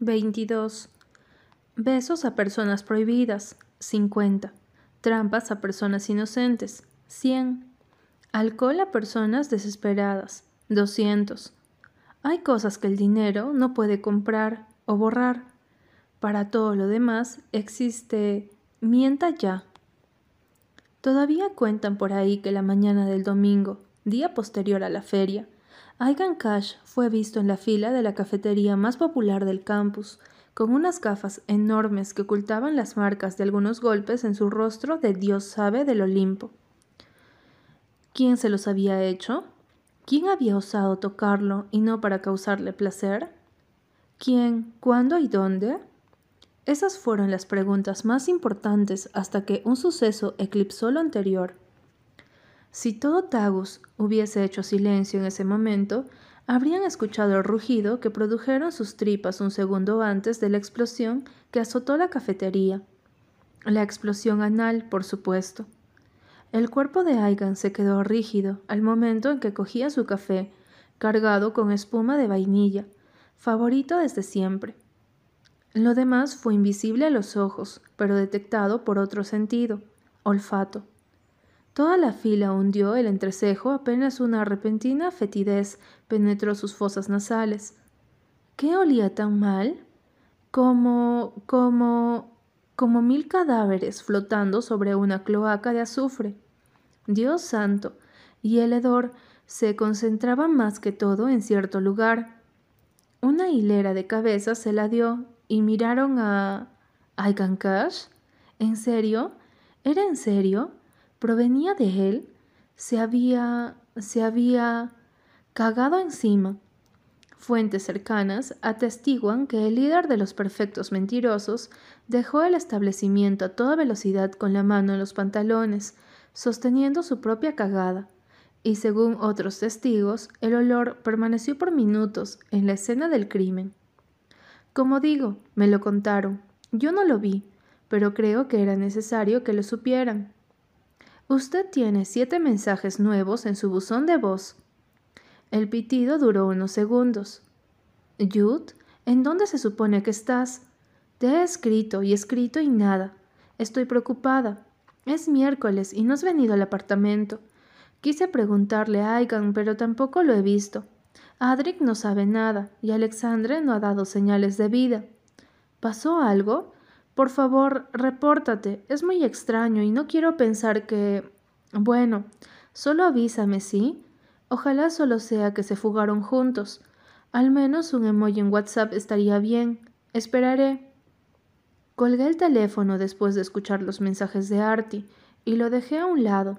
22. Besos a personas prohibidas. 50. Trampas a personas inocentes. 100. Alcohol a personas desesperadas. 200. Hay cosas que el dinero no puede comprar o borrar. Para todo lo demás existe mienta ya. Todavía cuentan por ahí que la mañana del domingo, día posterior a la feria, Aigan Cash fue visto en la fila de la cafetería más popular del campus, con unas gafas enormes que ocultaban las marcas de algunos golpes en su rostro de Dios sabe del Olimpo. ¿Quién se los había hecho? ¿Quién había osado tocarlo y no para causarle placer? ¿Quién, cuándo y dónde? Esas fueron las preguntas más importantes hasta que un suceso eclipsó lo anterior. Si todo Tagus hubiese hecho silencio en ese momento, habrían escuchado el rugido que produjeron sus tripas un segundo antes de la explosión que azotó la cafetería. La explosión anal, por supuesto. El cuerpo de Aigan se quedó rígido al momento en que cogía su café, cargado con espuma de vainilla, favorito desde siempre. Lo demás fue invisible a los ojos, pero detectado por otro sentido, olfato. Toda la fila hundió el entrecejo apenas una repentina fetidez penetró sus fosas nasales. ¿Qué olía tan mal? Como. como. como mil cadáveres flotando sobre una cloaca de azufre. Dios santo. Y el hedor se concentraba más que todo en cierto lugar. Una hilera de cabezas se la dio y miraron a. ¿Aigan Cash? ¿En serio? ¿Era en serio? Provenía de él, se había, se había cagado encima. Fuentes cercanas atestiguan que el líder de los perfectos mentirosos dejó el establecimiento a toda velocidad con la mano en los pantalones, sosteniendo su propia cagada, y según otros testigos, el olor permaneció por minutos en la escena del crimen. Como digo, me lo contaron. Yo no lo vi, pero creo que era necesario que lo supieran. Usted tiene siete mensajes nuevos en su buzón de voz. El pitido duró unos segundos. Jude, ¿en dónde se supone que estás? Te he escrito y escrito y nada. Estoy preocupada. Es miércoles y no has venido al apartamento. Quise preguntarle a Aigan, pero tampoco lo he visto. Adric no sabe nada y Alexandre no ha dado señales de vida. ¿Pasó algo? Por favor, repórtate. Es muy extraño y no quiero pensar que... Bueno, solo avísame, ¿sí? Ojalá solo sea que se fugaron juntos. Al menos un emoji en WhatsApp estaría bien. Esperaré. Colgué el teléfono después de escuchar los mensajes de Artie y lo dejé a un lado.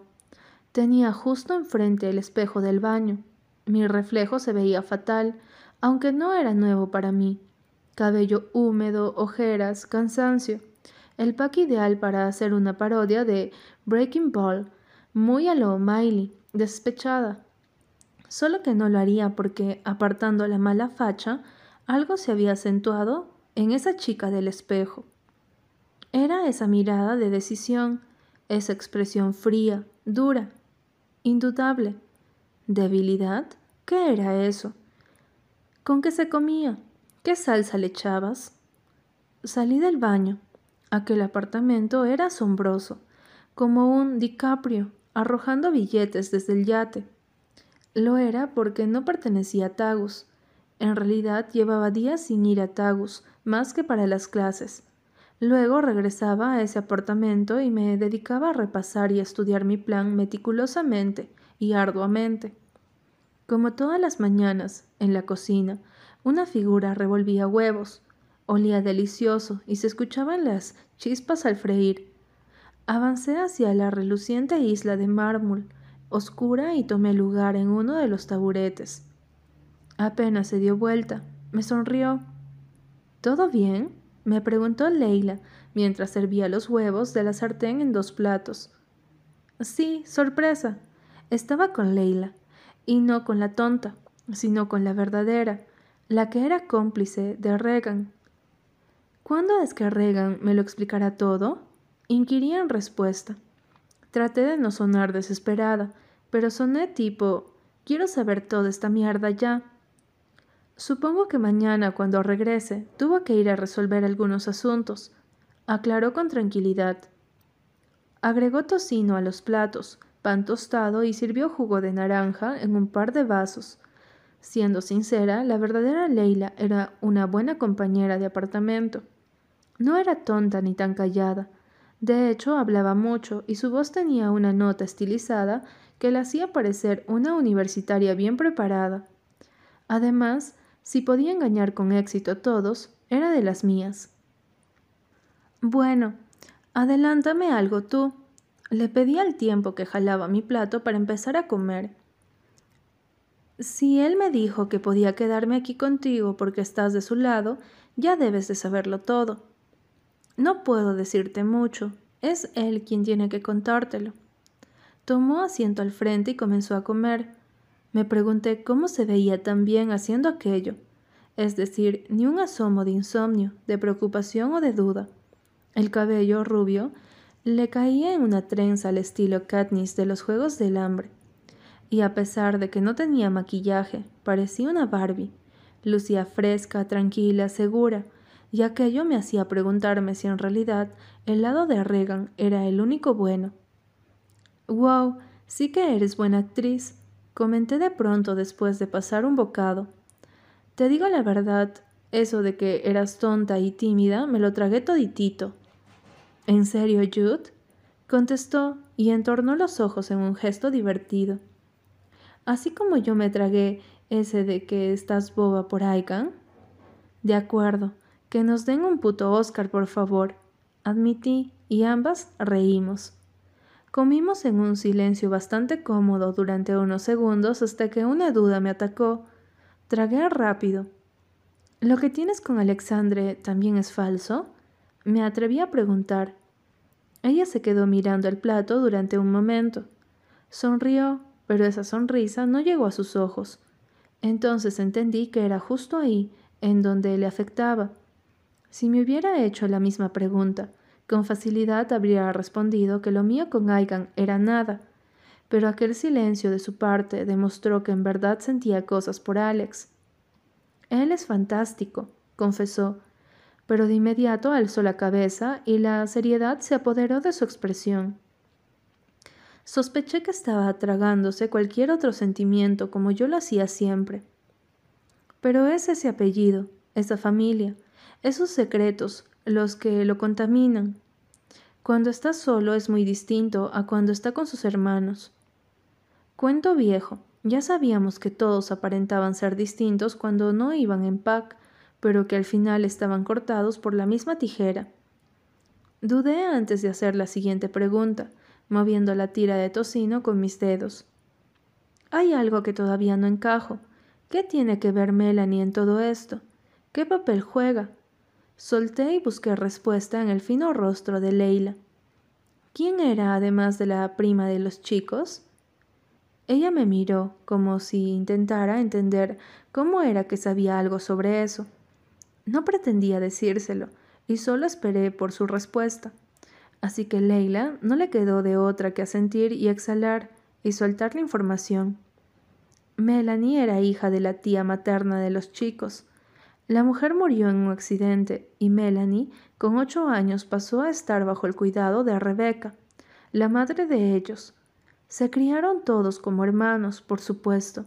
Tenía justo enfrente el espejo del baño. Mi reflejo se veía fatal, aunque no era nuevo para mí cabello húmedo, ojeras, cansancio. El pack ideal para hacer una parodia de Breaking Ball, muy a lo Miley, despechada. Solo que no lo haría porque, apartando la mala facha, algo se había acentuado en esa chica del espejo. Era esa mirada de decisión, esa expresión fría, dura, indudable. ¿Debilidad? ¿Qué era eso? ¿Con qué se comía? ¿Qué salsa le echabas? Salí del baño. Aquel apartamento era asombroso, como un DiCaprio arrojando billetes desde el yate. Lo era porque no pertenecía a Tagus. En realidad llevaba días sin ir a Tagus, más que para las clases. Luego regresaba a ese apartamento y me dedicaba a repasar y estudiar mi plan meticulosamente y arduamente. Como todas las mañanas, en la cocina, una figura revolvía huevos. Olía delicioso y se escuchaban las chispas al freír. Avancé hacia la reluciente isla de mármol, oscura, y tomé lugar en uno de los taburetes. Apenas se dio vuelta, me sonrió. ¿Todo bien? me preguntó Leila mientras servía los huevos de la sartén en dos platos. Sí, sorpresa. Estaba con Leila, y no con la tonta, sino con la verdadera, la que era cómplice de Regan. ¿Cuándo es que Regan me lo explicará todo? Inquirí en respuesta. Traté de no sonar desesperada, pero soné tipo quiero saber toda esta mierda ya. Supongo que mañana, cuando regrese, tuvo que ir a resolver algunos asuntos, aclaró con tranquilidad. Agregó tocino a los platos, pan tostado y sirvió jugo de naranja en un par de vasos. Siendo sincera, la verdadera Leila era una buena compañera de apartamento. No era tonta ni tan callada. De hecho, hablaba mucho y su voz tenía una nota estilizada que la hacía parecer una universitaria bien preparada. Además, si podía engañar con éxito a todos, era de las mías. Bueno, adelántame algo tú. Le pedí al tiempo que jalaba mi plato para empezar a comer. Si él me dijo que podía quedarme aquí contigo porque estás de su lado, ya debes de saberlo todo. No puedo decirte mucho, es él quien tiene que contártelo. Tomó asiento al frente y comenzó a comer. Me pregunté cómo se veía tan bien haciendo aquello, es decir, ni un asomo de insomnio, de preocupación o de duda. El cabello rubio le caía en una trenza al estilo Katniss de los Juegos del Hambre. Y a pesar de que no tenía maquillaje, parecía una Barbie. Lucía fresca, tranquila, segura, y aquello me hacía preguntarme si en realidad el lado de Regan era el único bueno. Wow, sí que eres buena actriz, comenté de pronto después de pasar un bocado. Te digo la verdad, eso de que eras tonta y tímida me lo tragué toditito. ¿En serio, Jude? contestó y entornó los ojos en un gesto divertido. Así como yo me tragué ese de que estás boba por Aikan. De acuerdo, que nos den un puto Oscar, por favor. Admití, y ambas reímos. Comimos en un silencio bastante cómodo durante unos segundos hasta que una duda me atacó. Tragué rápido. ¿Lo que tienes con Alexandre también es falso? Me atreví a preguntar. Ella se quedó mirando el plato durante un momento. Sonrió, pero esa sonrisa no llegó a sus ojos. Entonces entendí que era justo ahí, en donde le afectaba. Si me hubiera hecho la misma pregunta, con facilidad habría respondido que lo mío con Aigan era nada, pero aquel silencio de su parte demostró que en verdad sentía cosas por Alex. Él es fantástico, confesó, pero de inmediato alzó la cabeza y la seriedad se apoderó de su expresión. Sospeché que estaba tragándose cualquier otro sentimiento como yo lo hacía siempre. Pero es ese apellido, esa familia, esos secretos, los que lo contaminan. Cuando está solo es muy distinto a cuando está con sus hermanos. Cuento viejo. Ya sabíamos que todos aparentaban ser distintos cuando no iban en pack, pero que al final estaban cortados por la misma tijera. Dudé antes de hacer la siguiente pregunta, moviendo la tira de tocino con mis dedos. Hay algo que todavía no encajo. ¿Qué tiene que ver Melanie en todo esto? ¿Qué papel juega? Solté y busqué respuesta en el fino rostro de Leila. ¿Quién era además de la prima de los chicos? Ella me miró como si intentara entender cómo era que sabía algo sobre eso. No pretendía decírselo, y solo esperé por su respuesta. Así que Leila no le quedó de otra que asentir y exhalar y soltar la información. Melanie era hija de la tía materna de los chicos. La mujer murió en un accidente y Melanie, con ocho años, pasó a estar bajo el cuidado de Rebecca, la madre de ellos. Se criaron todos como hermanos, por supuesto.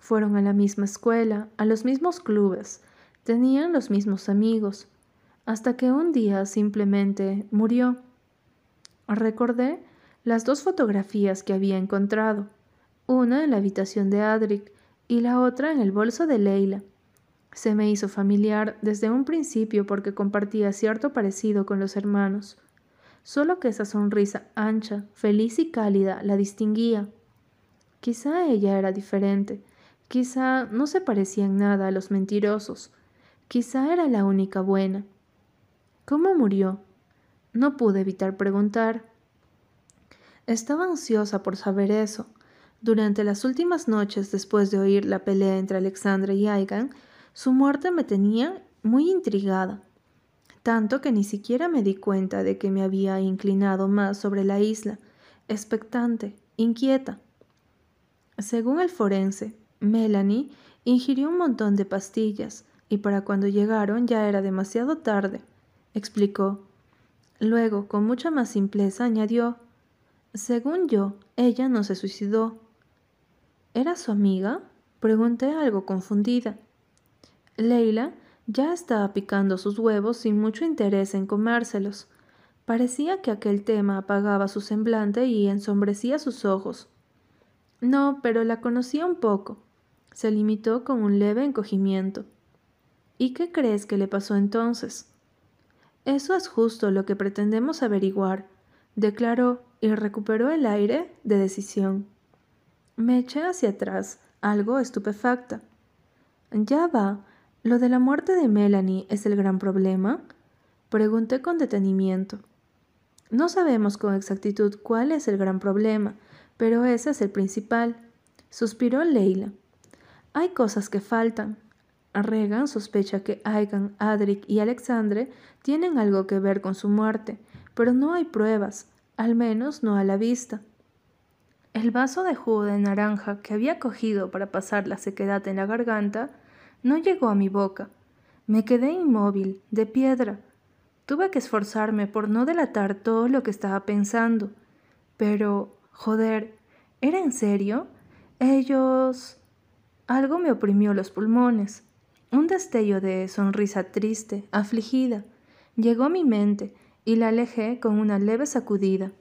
Fueron a la misma escuela, a los mismos clubes, tenían los mismos amigos, hasta que un día simplemente murió. Recordé las dos fotografías que había encontrado, una en la habitación de Adric y la otra en el bolso de Leila. Se me hizo familiar desde un principio porque compartía cierto parecido con los hermanos, solo que esa sonrisa ancha, feliz y cálida la distinguía. Quizá ella era diferente, quizá no se parecía en nada a los mentirosos, quizá era la única buena. ¿Cómo murió? No pude evitar preguntar. Estaba ansiosa por saber eso. Durante las últimas noches después de oír la pelea entre Alexandra y Aigan, su muerte me tenía muy intrigada, tanto que ni siquiera me di cuenta de que me había inclinado más sobre la isla, expectante, inquieta. Según el forense, Melanie Ingirió un montón de pastillas y para cuando llegaron ya era demasiado tarde, explicó. Luego, con mucha más simpleza, añadió, Según yo, ella no se suicidó. ¿Era su amiga? Pregunté algo confundida. Leila ya estaba picando sus huevos sin mucho interés en comérselos. Parecía que aquel tema apagaba su semblante y ensombrecía sus ojos. No, pero la conocía un poco. Se limitó con un leve encogimiento. ¿Y qué crees que le pasó entonces? Eso es justo lo que pretendemos averiguar, declaró y recuperó el aire de decisión. Me eché hacia atrás, algo estupefacta. Ya va, ¿Lo de la muerte de Melanie es el gran problema? Pregunté con detenimiento. No sabemos con exactitud cuál es el gran problema, pero ese es el principal. Suspiró Leila. Hay cosas que faltan. Regan sospecha que Aigan, Adric y Alexandre tienen algo que ver con su muerte, pero no hay pruebas, al menos no a la vista. El vaso de jugo de naranja que había cogido para pasar la sequedad en la garganta no llegó a mi boca. Me quedé inmóvil, de piedra. Tuve que esforzarme por no delatar todo lo que estaba pensando. Pero, joder, ¿era en serio? Ellos... Algo me oprimió los pulmones. Un destello de sonrisa triste, afligida, llegó a mi mente y la alejé con una leve sacudida.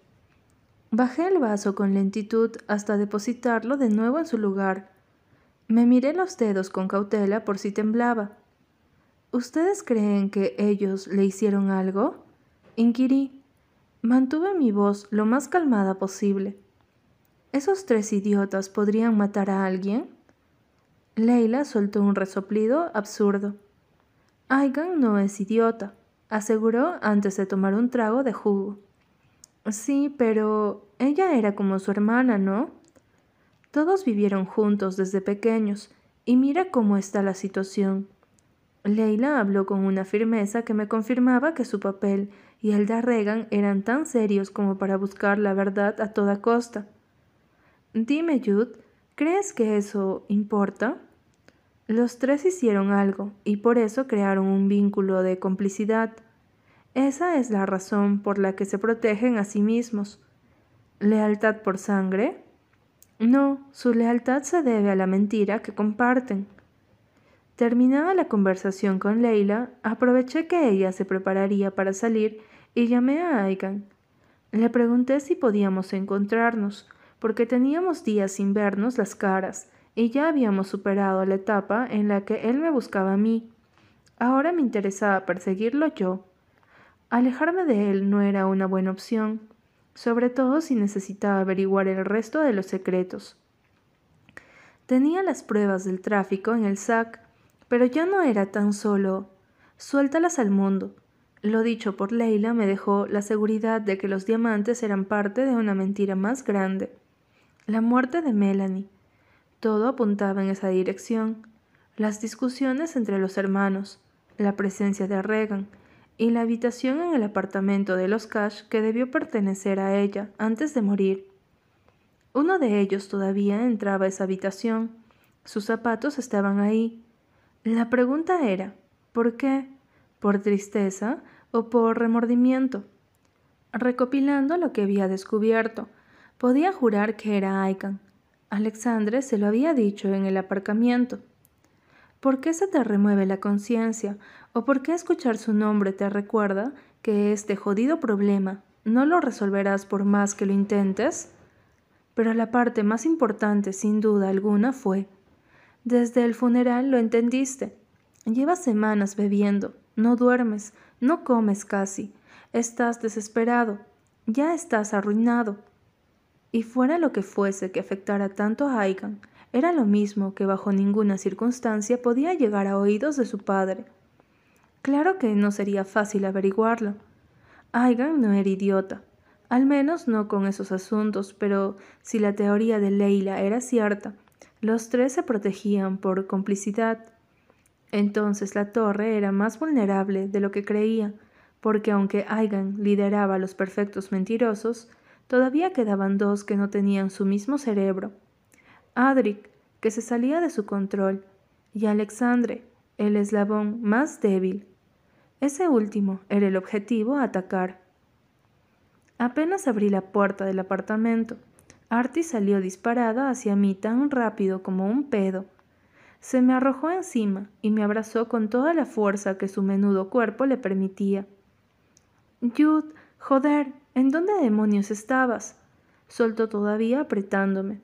Bajé el vaso con lentitud hasta depositarlo de nuevo en su lugar me miré los dedos con cautela por si temblaba. ¿Ustedes creen que ellos le hicieron algo? Inquirí. Mantuve mi voz lo más calmada posible. ¿Esos tres idiotas podrían matar a alguien? Leila soltó un resoplido absurdo. Aigan no es idiota, aseguró antes de tomar un trago de jugo. Sí, pero ella era como su hermana, ¿no? Todos vivieron juntos desde pequeños, y mira cómo está la situación. Leila habló con una firmeza que me confirmaba que su papel y el de Regan eran tan serios como para buscar la verdad a toda costa. Dime, Jude, ¿crees que eso importa? Los tres hicieron algo y por eso crearon un vínculo de complicidad. Esa es la razón por la que se protegen a sí mismos. ¿Lealtad por sangre? No, su lealtad se debe a la mentira que comparten. Terminada la conversación con Leila, aproveché que ella se prepararía para salir y llamé a Aigan. Le pregunté si podíamos encontrarnos, porque teníamos días sin vernos las caras y ya habíamos superado la etapa en la que él me buscaba a mí. Ahora me interesaba perseguirlo yo. Alejarme de él no era una buena opción sobre todo si necesitaba averiguar el resto de los secretos. Tenía las pruebas del tráfico en el SAC, pero ya no era tan solo suéltalas al mundo. Lo dicho por Leila me dejó la seguridad de que los diamantes eran parte de una mentira más grande. La muerte de Melanie. Todo apuntaba en esa dirección. Las discusiones entre los hermanos, la presencia de Regan, y la habitación en el apartamento de los Cash que debió pertenecer a ella antes de morir. Uno de ellos todavía entraba a esa habitación. Sus zapatos estaban ahí. La pregunta era, ¿por qué? ¿Por tristeza o por remordimiento? Recopilando lo que había descubierto, podía jurar que era Aikan. Alexandre se lo había dicho en el aparcamiento. ¿Por qué se te remueve la conciencia ¿O por qué escuchar su nombre te recuerda que este jodido problema no lo resolverás por más que lo intentes? Pero la parte más importante, sin duda alguna, fue, desde el funeral lo entendiste. Llevas semanas bebiendo, no duermes, no comes casi, estás desesperado, ya estás arruinado. Y fuera lo que fuese que afectara tanto a Aigan, era lo mismo que bajo ninguna circunstancia podía llegar a oídos de su padre. Claro que no sería fácil averiguarlo. Aigan no era idiota, al menos no con esos asuntos, pero si la teoría de Leila era cierta, los tres se protegían por complicidad. Entonces la torre era más vulnerable de lo que creía, porque aunque Aigan lideraba a los perfectos mentirosos, todavía quedaban dos que no tenían su mismo cerebro. Adric, que se salía de su control, y Alexandre, el eslabón más débil. Ese último era el objetivo a atacar. Apenas abrí la puerta del apartamento, Artie salió disparada hacia mí tan rápido como un pedo. Se me arrojó encima y me abrazó con toda la fuerza que su menudo cuerpo le permitía. Jude, joder, ¿en dónde demonios estabas? soltó todavía apretándome.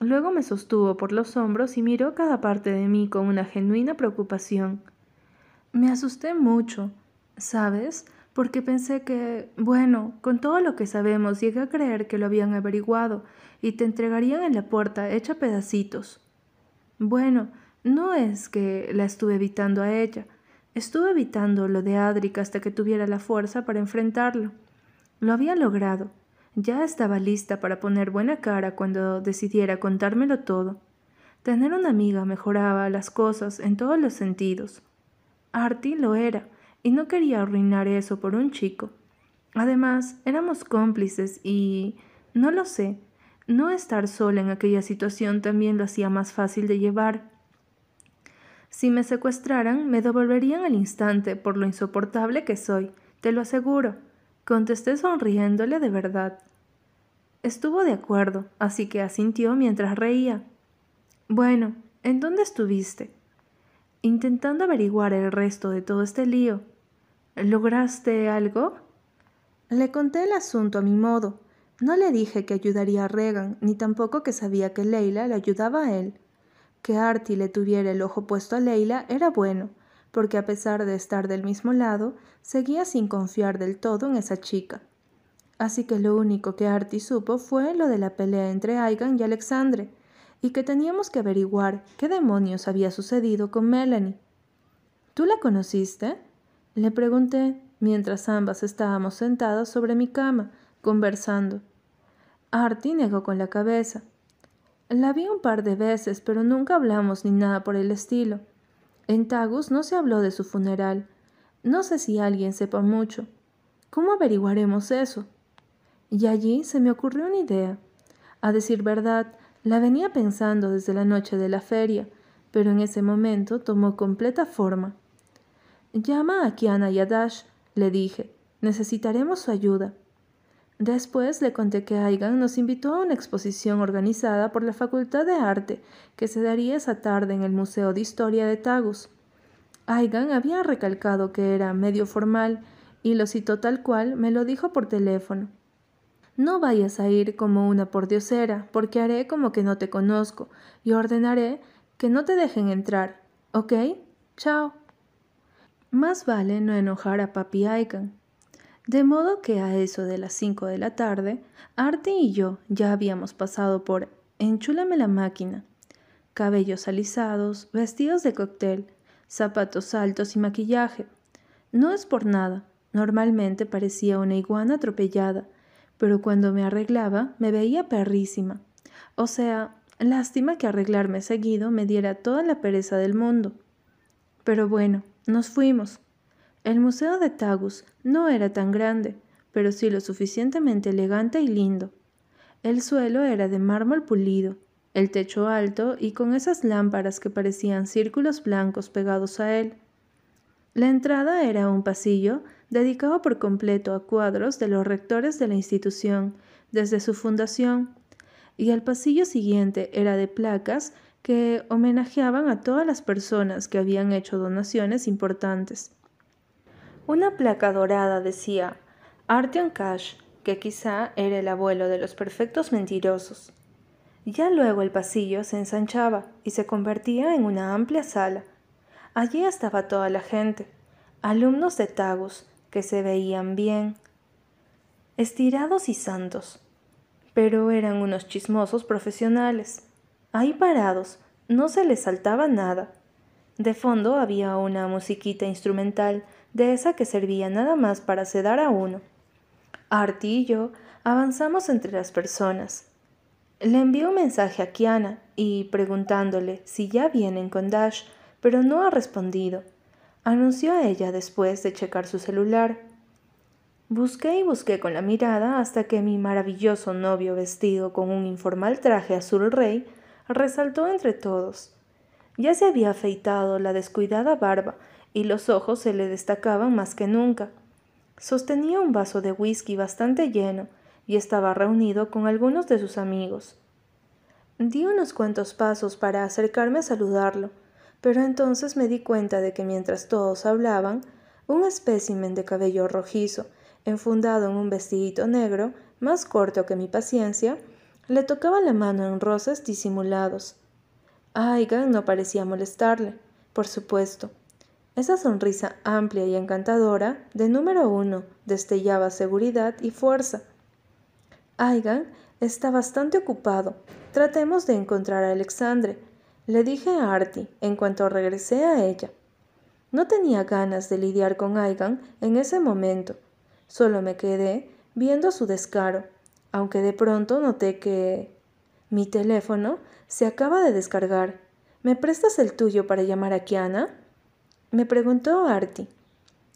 Luego me sostuvo por los hombros y miró cada parte de mí con una genuina preocupación. Me asusté mucho, ¿sabes? porque pensé que, bueno, con todo lo que sabemos, llegué a creer que lo habían averiguado y te entregarían en la puerta hecha pedacitos. Bueno, no es que la estuve evitando a ella, estuve evitando lo de Adric hasta que tuviera la fuerza para enfrentarlo. Lo había logrado. Ya estaba lista para poner buena cara cuando decidiera contármelo todo. Tener una amiga mejoraba las cosas en todos los sentidos. Artie lo era, y no quería arruinar eso por un chico. Además, éramos cómplices y... no lo sé, no estar sola en aquella situación también lo hacía más fácil de llevar. Si me secuestraran, me devolverían al instante por lo insoportable que soy, te lo aseguro, contesté sonriéndole de verdad. Estuvo de acuerdo, así que asintió mientras reía. Bueno, ¿en dónde estuviste? Intentando averiguar el resto de todo este lío, ¿Lograste algo? Le conté el asunto a mi modo. No le dije que ayudaría a Regan, ni tampoco que sabía que Leila le ayudaba a él. Que Artie le tuviera el ojo puesto a Leila era bueno, porque a pesar de estar del mismo lado, seguía sin confiar del todo en esa chica. Así que lo único que Artie supo fue lo de la pelea entre Aigan y Alexandre, y que teníamos que averiguar qué demonios había sucedido con Melanie. ¿Tú la conociste? Le pregunté mientras ambas estábamos sentadas sobre mi cama, conversando. Artie negó con la cabeza. La vi un par de veces, pero nunca hablamos ni nada por el estilo. En Tagus no se habló de su funeral. No sé si alguien sepa mucho. ¿Cómo averiguaremos eso? Y allí se me ocurrió una idea. A decir verdad, la venía pensando desde la noche de la feria, pero en ese momento tomó completa forma. Llama a Kiana y a Dash, le dije. Necesitaremos su ayuda. Después le conté que Aigan nos invitó a una exposición organizada por la Facultad de Arte que se daría esa tarde en el Museo de Historia de Tagus. Aigan había recalcado que era medio formal y lo citó tal cual me lo dijo por teléfono. No vayas a ir como una pordiosera, porque haré como que no te conozco y ordenaré que no te dejen entrar. ¿Ok? Chao. Más vale no enojar a papi Aikan. De modo que a eso de las cinco de la tarde, Artie y yo ya habíamos pasado por Enchúlame la máquina. Cabellos alisados, vestidos de cóctel, zapatos altos y maquillaje. No es por nada, normalmente parecía una iguana atropellada, pero cuando me arreglaba me veía perrísima. O sea, lástima que arreglarme seguido me diera toda la pereza del mundo. Pero bueno, nos fuimos. El Museo de Tagus no era tan grande, pero sí lo suficientemente elegante y lindo. El suelo era de mármol pulido, el techo alto y con esas lámparas que parecían círculos blancos pegados a él. La entrada era un pasillo dedicado por completo a cuadros de los rectores de la institución desde su fundación, y el pasillo siguiente era de placas que homenajeaban a todas las personas que habían hecho donaciones importantes. Una placa dorada decía Artyom Cash, que quizá era el abuelo de los perfectos mentirosos. Ya luego el pasillo se ensanchaba y se convertía en una amplia sala. Allí estaba toda la gente, alumnos de Tagus, que se veían bien, estirados y santos, pero eran unos chismosos profesionales Ahí parados, no se les saltaba nada. De fondo había una musiquita instrumental, de esa que servía nada más para sedar a uno. Artie y yo avanzamos entre las personas. Le envié un mensaje a Kiana y preguntándole si ya vienen con Dash, pero no ha respondido. Anunció a ella después de checar su celular. Busqué y busqué con la mirada hasta que mi maravilloso novio vestido con un informal traje azul rey resaltó entre todos. Ya se había afeitado la descuidada barba y los ojos se le destacaban más que nunca. Sostenía un vaso de whisky bastante lleno y estaba reunido con algunos de sus amigos. Di unos cuantos pasos para acercarme a saludarlo, pero entonces me di cuenta de que mientras todos hablaban, un espécimen de cabello rojizo, enfundado en un vestidito negro, más corto que mi paciencia, le tocaba la mano en roces disimulados. Aigan no parecía molestarle, por supuesto. Esa sonrisa amplia y encantadora, de número uno, destellaba seguridad y fuerza. Aigan está bastante ocupado. Tratemos de encontrar a Alexandre, le dije a Artie en cuanto regresé a ella. No tenía ganas de lidiar con Aigan en ese momento. Solo me quedé viendo su descaro, aunque de pronto noté que... Mi teléfono se acaba de descargar. ¿Me prestas el tuyo para llamar a Kiana? Me preguntó Artie.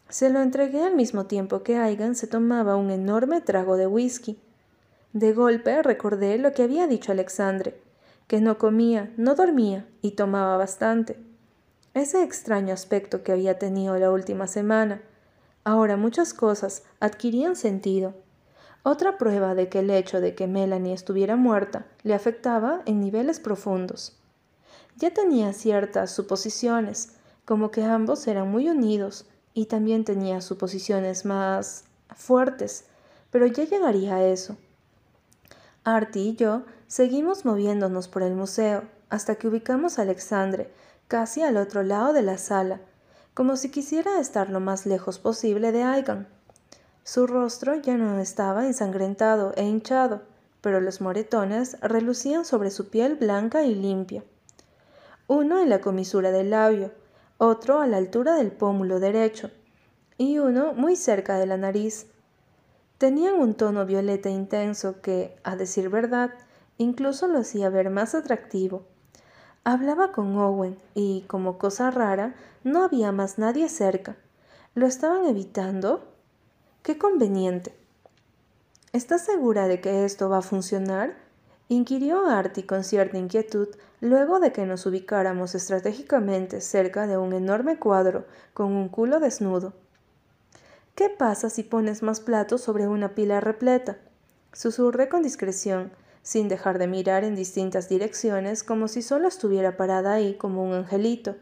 Se lo entregué al mismo tiempo que Aigan se tomaba un enorme trago de whisky. De golpe recordé lo que había dicho Alexandre, que no comía, no dormía y tomaba bastante. Ese extraño aspecto que había tenido la última semana. Ahora muchas cosas adquirían sentido. Otra prueba de que el hecho de que Melanie estuviera muerta le afectaba en niveles profundos. Ya tenía ciertas suposiciones, como que ambos eran muy unidos, y también tenía suposiciones más fuertes, pero ya llegaría a eso. Artie y yo seguimos moviéndonos por el museo hasta que ubicamos a Alexandre, casi al otro lado de la sala, como si quisiera estar lo más lejos posible de Aigan. Su rostro ya no estaba ensangrentado e hinchado, pero los moretones relucían sobre su piel blanca y limpia. Uno en la comisura del labio, otro a la altura del pómulo derecho, y uno muy cerca de la nariz. Tenían un tono violeta intenso que, a decir verdad, incluso lo hacía ver más atractivo. Hablaba con Owen y, como cosa rara, no había más nadie cerca. ¿Lo estaban evitando? Qué conveniente. ¿Estás segura de que esto va a funcionar? Inquirió Artie con cierta inquietud luego de que nos ubicáramos estratégicamente cerca de un enorme cuadro con un culo desnudo. ¿Qué pasa si pones más platos sobre una pila repleta? Susurré con discreción, sin dejar de mirar en distintas direcciones como si solo estuviera parada ahí como un angelito.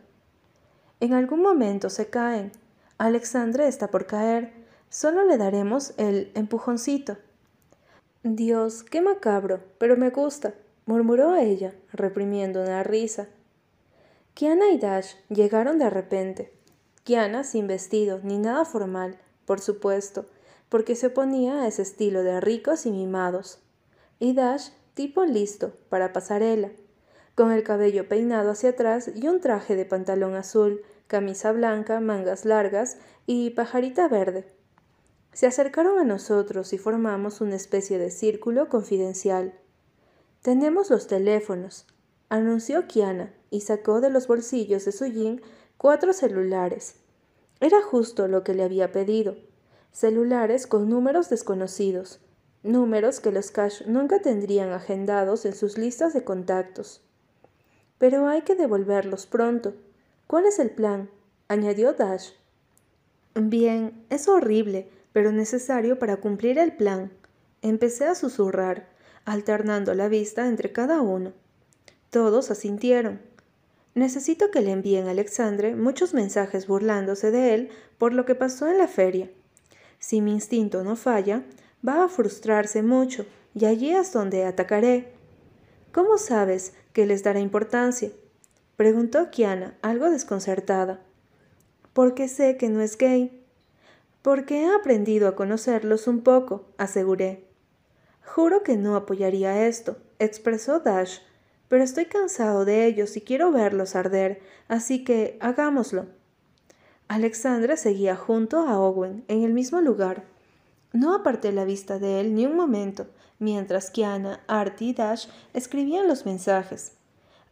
En algún momento se caen. Alexandre está por caer. Solo le daremos el empujoncito. Dios, qué macabro, pero me gusta, murmuró ella, reprimiendo una risa. Kiana y Dash llegaron de repente. Kiana sin vestido ni nada formal, por supuesto, porque se oponía a ese estilo de ricos y mimados. Y Dash, tipo listo, para pasarela, con el cabello peinado hacia atrás y un traje de pantalón azul, camisa blanca, mangas largas y pajarita verde. Se acercaron a nosotros y formamos una especie de círculo confidencial. Tenemos los teléfonos, anunció Kiana y sacó de los bolsillos de su jean cuatro celulares. Era justo lo que le había pedido. Celulares con números desconocidos, números que los Cash nunca tendrían agendados en sus listas de contactos. Pero hay que devolverlos pronto. ¿Cuál es el plan? añadió Dash. Bien, es horrible, pero necesario para cumplir el plan. Empecé a susurrar, alternando la vista entre cada uno. Todos asintieron. Necesito que le envíen a Alexandre muchos mensajes burlándose de él por lo que pasó en la feria. Si mi instinto no falla, va a frustrarse mucho y allí es donde atacaré. ¿Cómo sabes que les dará importancia? preguntó Kiana, algo desconcertada. Porque sé que no es gay, porque he aprendido a conocerlos un poco, aseguré. Juro que no apoyaría esto, expresó Dash, pero estoy cansado de ellos y quiero verlos arder, así que hagámoslo. Alexandra seguía junto a Owen, en el mismo lugar. No aparté la vista de él ni un momento, mientras Kiana, Artie y Dash escribían los mensajes.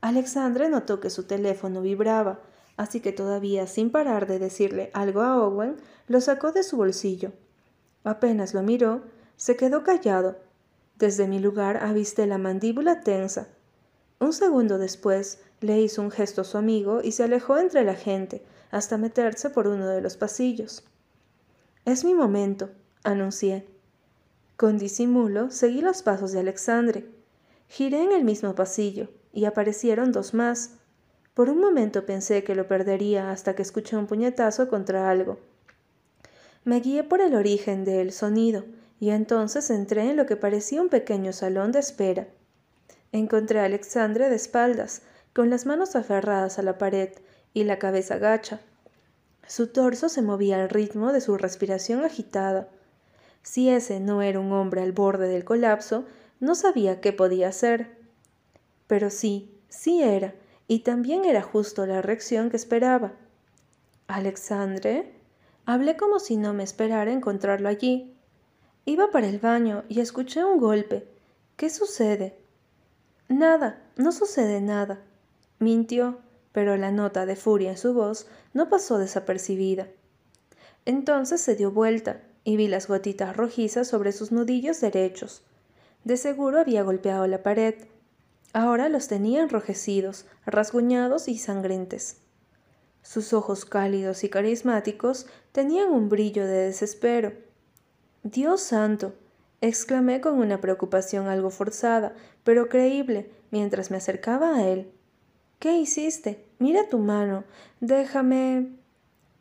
Alexandra notó que su teléfono vibraba, así que todavía sin parar de decirle algo a Owen, lo sacó de su bolsillo. Apenas lo miró, se quedó callado. Desde mi lugar avisté la mandíbula tensa. Un segundo después le hizo un gesto a su amigo y se alejó entre la gente hasta meterse por uno de los pasillos. Es mi momento, anuncié. Con disimulo seguí los pasos de Alexandre. Giré en el mismo pasillo y aparecieron dos más. Por un momento pensé que lo perdería hasta que escuché un puñetazo contra algo. Me guié por el origen del sonido y entonces entré en lo que parecía un pequeño salón de espera. Encontré a Alexandre de espaldas, con las manos aferradas a la pared y la cabeza gacha. Su torso se movía al ritmo de su respiración agitada. Si ese no era un hombre al borde del colapso, no sabía qué podía hacer. Pero sí, sí era, y también era justo la reacción que esperaba. Alexandre. Hablé como si no me esperara encontrarlo allí. Iba para el baño y escuché un golpe. ¿Qué sucede? Nada, no sucede nada. Mintió, pero la nota de furia en su voz no pasó desapercibida. Entonces se dio vuelta y vi las gotitas rojizas sobre sus nudillos derechos. De seguro había golpeado la pared. Ahora los tenía enrojecidos, rasguñados y sangrientes. Sus ojos cálidos y carismáticos tenían un brillo de desespero. Dios santo, exclamé con una preocupación algo forzada, pero creíble, mientras me acercaba a él. ¿Qué hiciste? Mira tu mano. Déjame.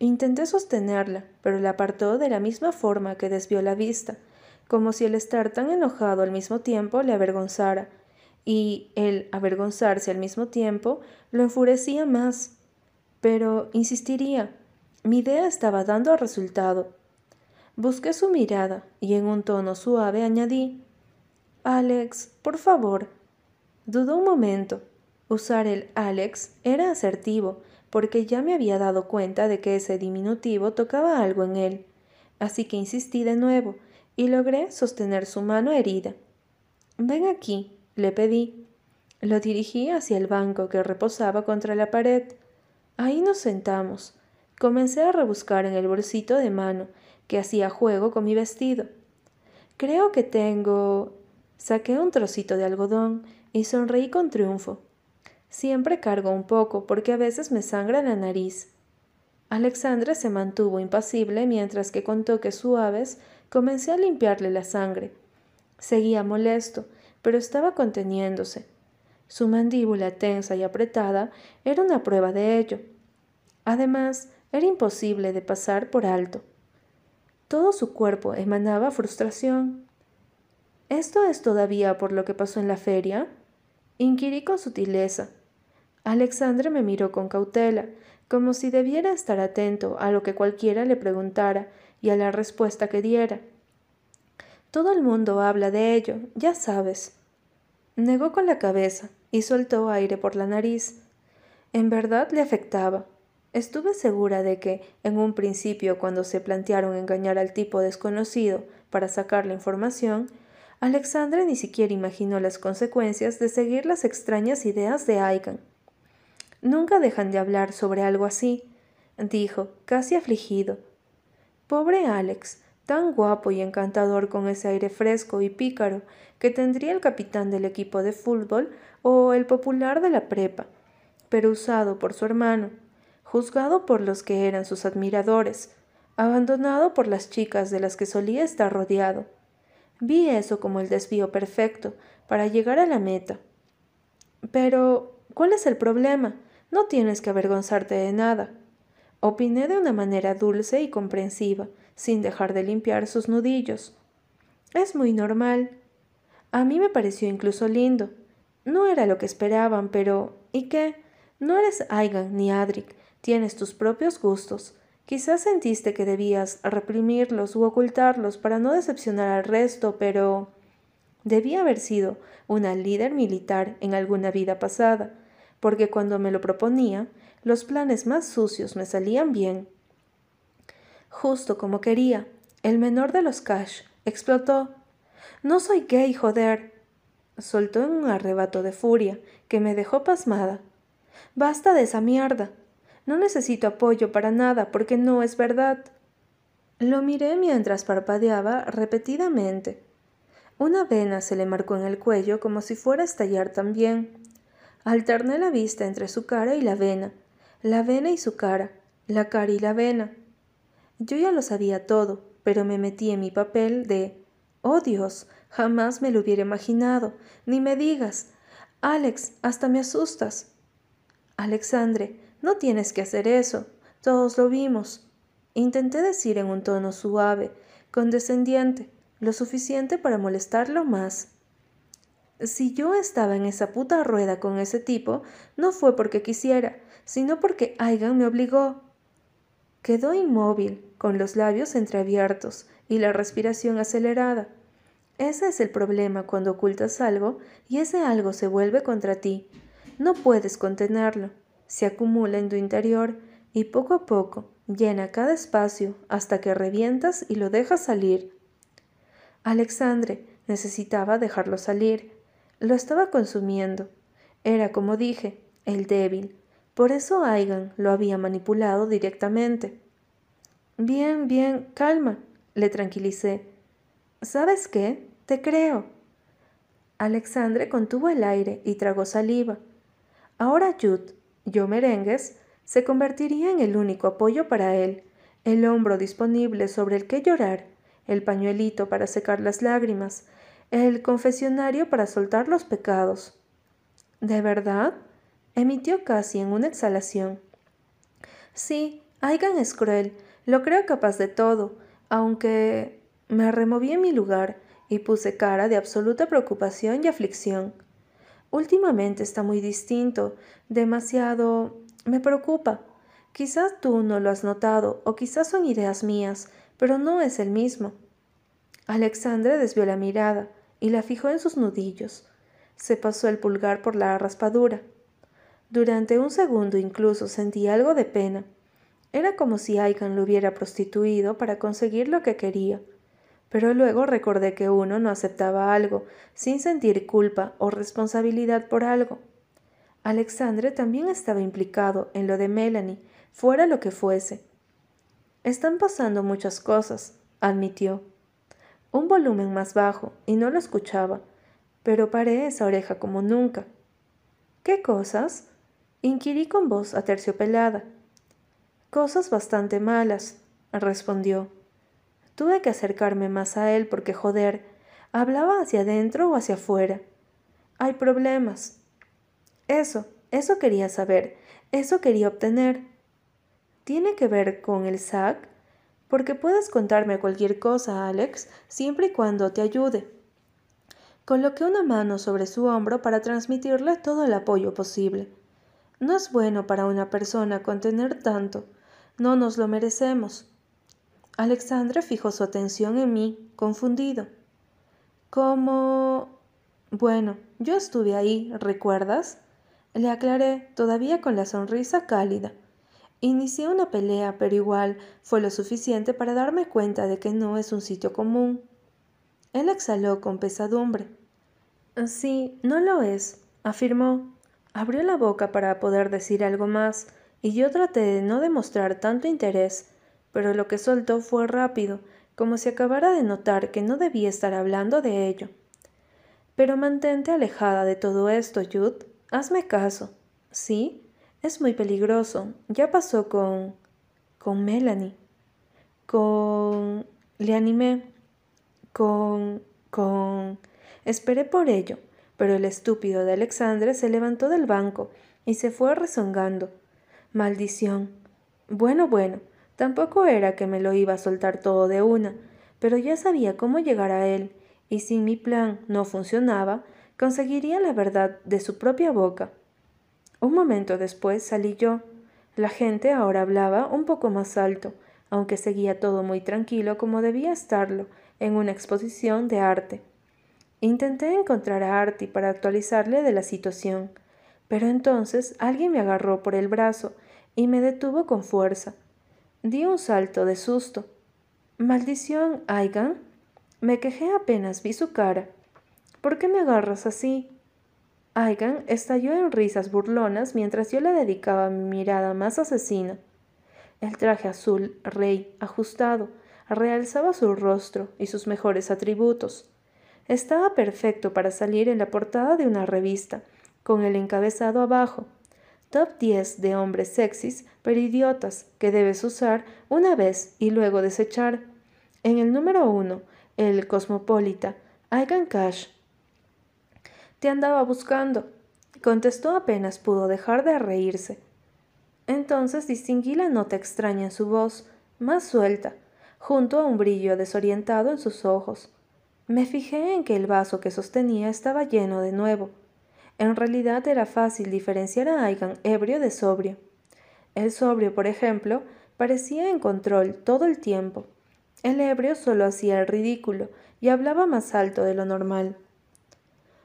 Intenté sostenerla, pero la apartó de la misma forma que desvió la vista, como si el estar tan enojado al mismo tiempo le avergonzara, y el avergonzarse al mismo tiempo lo enfurecía más. Pero insistiría. Mi idea estaba dando resultado. Busqué su mirada y en un tono suave añadí Alex, por favor. Dudó un momento, Usar el Alex era asertivo, porque ya me había dado cuenta de que ese diminutivo tocaba algo en él. Así que insistí de nuevo y logré sostener su mano herida. Ven aquí, le pedí. Lo dirigí hacia el banco que reposaba contra la pared. Ahí nos sentamos. Comencé a rebuscar en el bolsito de mano que hacía juego con mi vestido. Creo que tengo. Saqué un trocito de algodón y sonreí con triunfo. Siempre cargo un poco porque a veces me sangra la nariz. Alexandre se mantuvo impasible mientras que con toques suaves comencé a limpiarle la sangre. Seguía molesto, pero estaba conteniéndose. Su mandíbula tensa y apretada era una prueba de ello. Además, era imposible de pasar por alto. Todo su cuerpo emanaba frustración. ¿Esto es todavía por lo que pasó en la feria? Inquirí con sutileza. Alexandre me miró con cautela, como si debiera estar atento a lo que cualquiera le preguntara y a la respuesta que diera. Todo el mundo habla de ello, ya sabes. Negó con la cabeza y soltó aire por la nariz. En verdad le afectaba. Estuve segura de que, en un principio, cuando se plantearon engañar al tipo desconocido para sacar la información, Alexandre ni siquiera imaginó las consecuencias de seguir las extrañas ideas de Aigan. Nunca dejan de hablar sobre algo así, dijo, casi afligido. Pobre Alex, tan guapo y encantador con ese aire fresco y pícaro que tendría el capitán del equipo de fútbol o el popular de la prepa, pero usado por su hermano, juzgado por los que eran sus admiradores, abandonado por las chicas de las que solía estar rodeado. Vi eso como el desvío perfecto para llegar a la meta. Pero, ¿cuál es el problema? No tienes que avergonzarte de nada. Opiné de una manera dulce y comprensiva, sin dejar de limpiar sus nudillos. Es muy normal. A mí me pareció incluso lindo. No era lo que esperaban, pero ¿y qué? No eres Aigan ni Adric, tienes tus propios gustos. Quizás sentiste que debías reprimirlos u ocultarlos para no decepcionar al resto, pero debía haber sido una líder militar en alguna vida pasada porque cuando me lo proponía, los planes más sucios me salían bien. Justo como quería, el menor de los Cash explotó. No soy gay, joder. Soltó en un arrebato de furia que me dejó pasmada. Basta de esa mierda. No necesito apoyo para nada porque no es verdad. Lo miré mientras parpadeaba repetidamente. Una vena se le marcó en el cuello como si fuera a estallar también. Alterné la vista entre su cara y la vena, la vena y su cara, la cara y la vena. Yo ya lo sabía todo, pero me metí en mi papel de Oh Dios, jamás me lo hubiera imaginado, ni me digas. Alex, hasta me asustas. Alexandre, no tienes que hacer eso. Todos lo vimos. Intenté decir en un tono suave, condescendiente, lo suficiente para molestarlo más. Si yo estaba en esa puta rueda con ese tipo, no fue porque quisiera, sino porque Aigan me obligó. Quedó inmóvil, con los labios entreabiertos y la respiración acelerada. Ese es el problema cuando ocultas algo y ese algo se vuelve contra ti. No puedes contenerlo. Se acumula en tu interior y poco a poco llena cada espacio hasta que revientas y lo dejas salir. Alexandre necesitaba dejarlo salir. Lo estaba consumiendo. Era, como dije, el débil. Por eso Aigan lo había manipulado directamente. Bien, bien, calma, le tranquilicé. ¿Sabes qué? Te creo. Alexandre contuvo el aire y tragó saliva. Ahora Jude, yo merengues, se convertiría en el único apoyo para él, el hombro disponible sobre el que llorar, el pañuelito para secar las lágrimas, el confesionario para soltar los pecados. ¿De verdad? emitió casi en una exhalación. Sí, Aigan es cruel, lo creo capaz de todo, aunque me removí en mi lugar y puse cara de absoluta preocupación y aflicción. Últimamente está muy distinto, demasiado... me preocupa. Quizás tú no lo has notado, o quizás son ideas mías, pero no es el mismo. Alexandre desvió la mirada y la fijó en sus nudillos. Se pasó el pulgar por la raspadura. Durante un segundo incluso sentí algo de pena. Era como si Aigan lo hubiera prostituido para conseguir lo que quería. Pero luego recordé que uno no aceptaba algo sin sentir culpa o responsabilidad por algo. Alexandre también estaba implicado en lo de Melanie, fuera lo que fuese. Están pasando muchas cosas, admitió. Un volumen más bajo, y no lo escuchaba, pero paré esa oreja como nunca. ¿Qué cosas? inquirí con voz aterciopelada. Cosas bastante malas, respondió. Tuve que acercarme más a él porque, joder, hablaba hacia adentro o hacia afuera. Hay problemas. Eso, eso quería saber, eso quería obtener. ¿Tiene que ver con el SAC? Porque puedes contarme cualquier cosa, Alex, siempre y cuando te ayude. Coloqué una mano sobre su hombro para transmitirle todo el apoyo posible. No es bueno para una persona contener tanto. No nos lo merecemos. Alexandre fijó su atención en mí, confundido. ¿Cómo? Bueno, yo estuve ahí, ¿recuerdas? Le aclaré, todavía con la sonrisa cálida. Inicié una pelea, pero igual fue lo suficiente para darme cuenta de que no es un sitio común. Él exhaló con pesadumbre. Sí, no lo es, afirmó. Abrió la boca para poder decir algo más, y yo traté de no demostrar tanto interés, pero lo que soltó fue rápido, como si acabara de notar que no debía estar hablando de ello. Pero mantente alejada de todo esto, Jude. Hazme caso. ¿Sí? Es muy peligroso. Ya pasó con... con Melanie. Con... le animé. Con... con... Esperé por ello, pero el estúpido de Alexandre se levantó del banco y se fue rezongando. Maldición. Bueno, bueno, tampoco era que me lo iba a soltar todo de una, pero ya sabía cómo llegar a él, y si mi plan no funcionaba, conseguiría la verdad de su propia boca. Un momento después salí yo. La gente ahora hablaba un poco más alto, aunque seguía todo muy tranquilo como debía estarlo en una exposición de arte. Intenté encontrar a Artie para actualizarle de la situación, pero entonces alguien me agarró por el brazo y me detuvo con fuerza. Di un salto de susto. Maldición, Aigan. Me quejé apenas vi su cara. ¿Por qué me agarras así? Aigan estalló en risas burlonas mientras yo le dedicaba mi mirada más asesina. El traje azul, rey, ajustado, realzaba su rostro y sus mejores atributos. Estaba perfecto para salir en la portada de una revista con el encabezado abajo. Top 10 de hombres sexys pero idiotas que debes usar una vez y luego desechar. En el número 1, el cosmopolita, Aigan Cash. Te andaba buscando, contestó apenas pudo dejar de reírse. Entonces distinguí la nota extraña en su voz, más suelta, junto a un brillo desorientado en sus ojos. Me fijé en que el vaso que sostenía estaba lleno de nuevo. En realidad era fácil diferenciar a Aigan ebrio de sobrio. El sobrio, por ejemplo, parecía en control todo el tiempo. El ebrio solo hacía el ridículo y hablaba más alto de lo normal.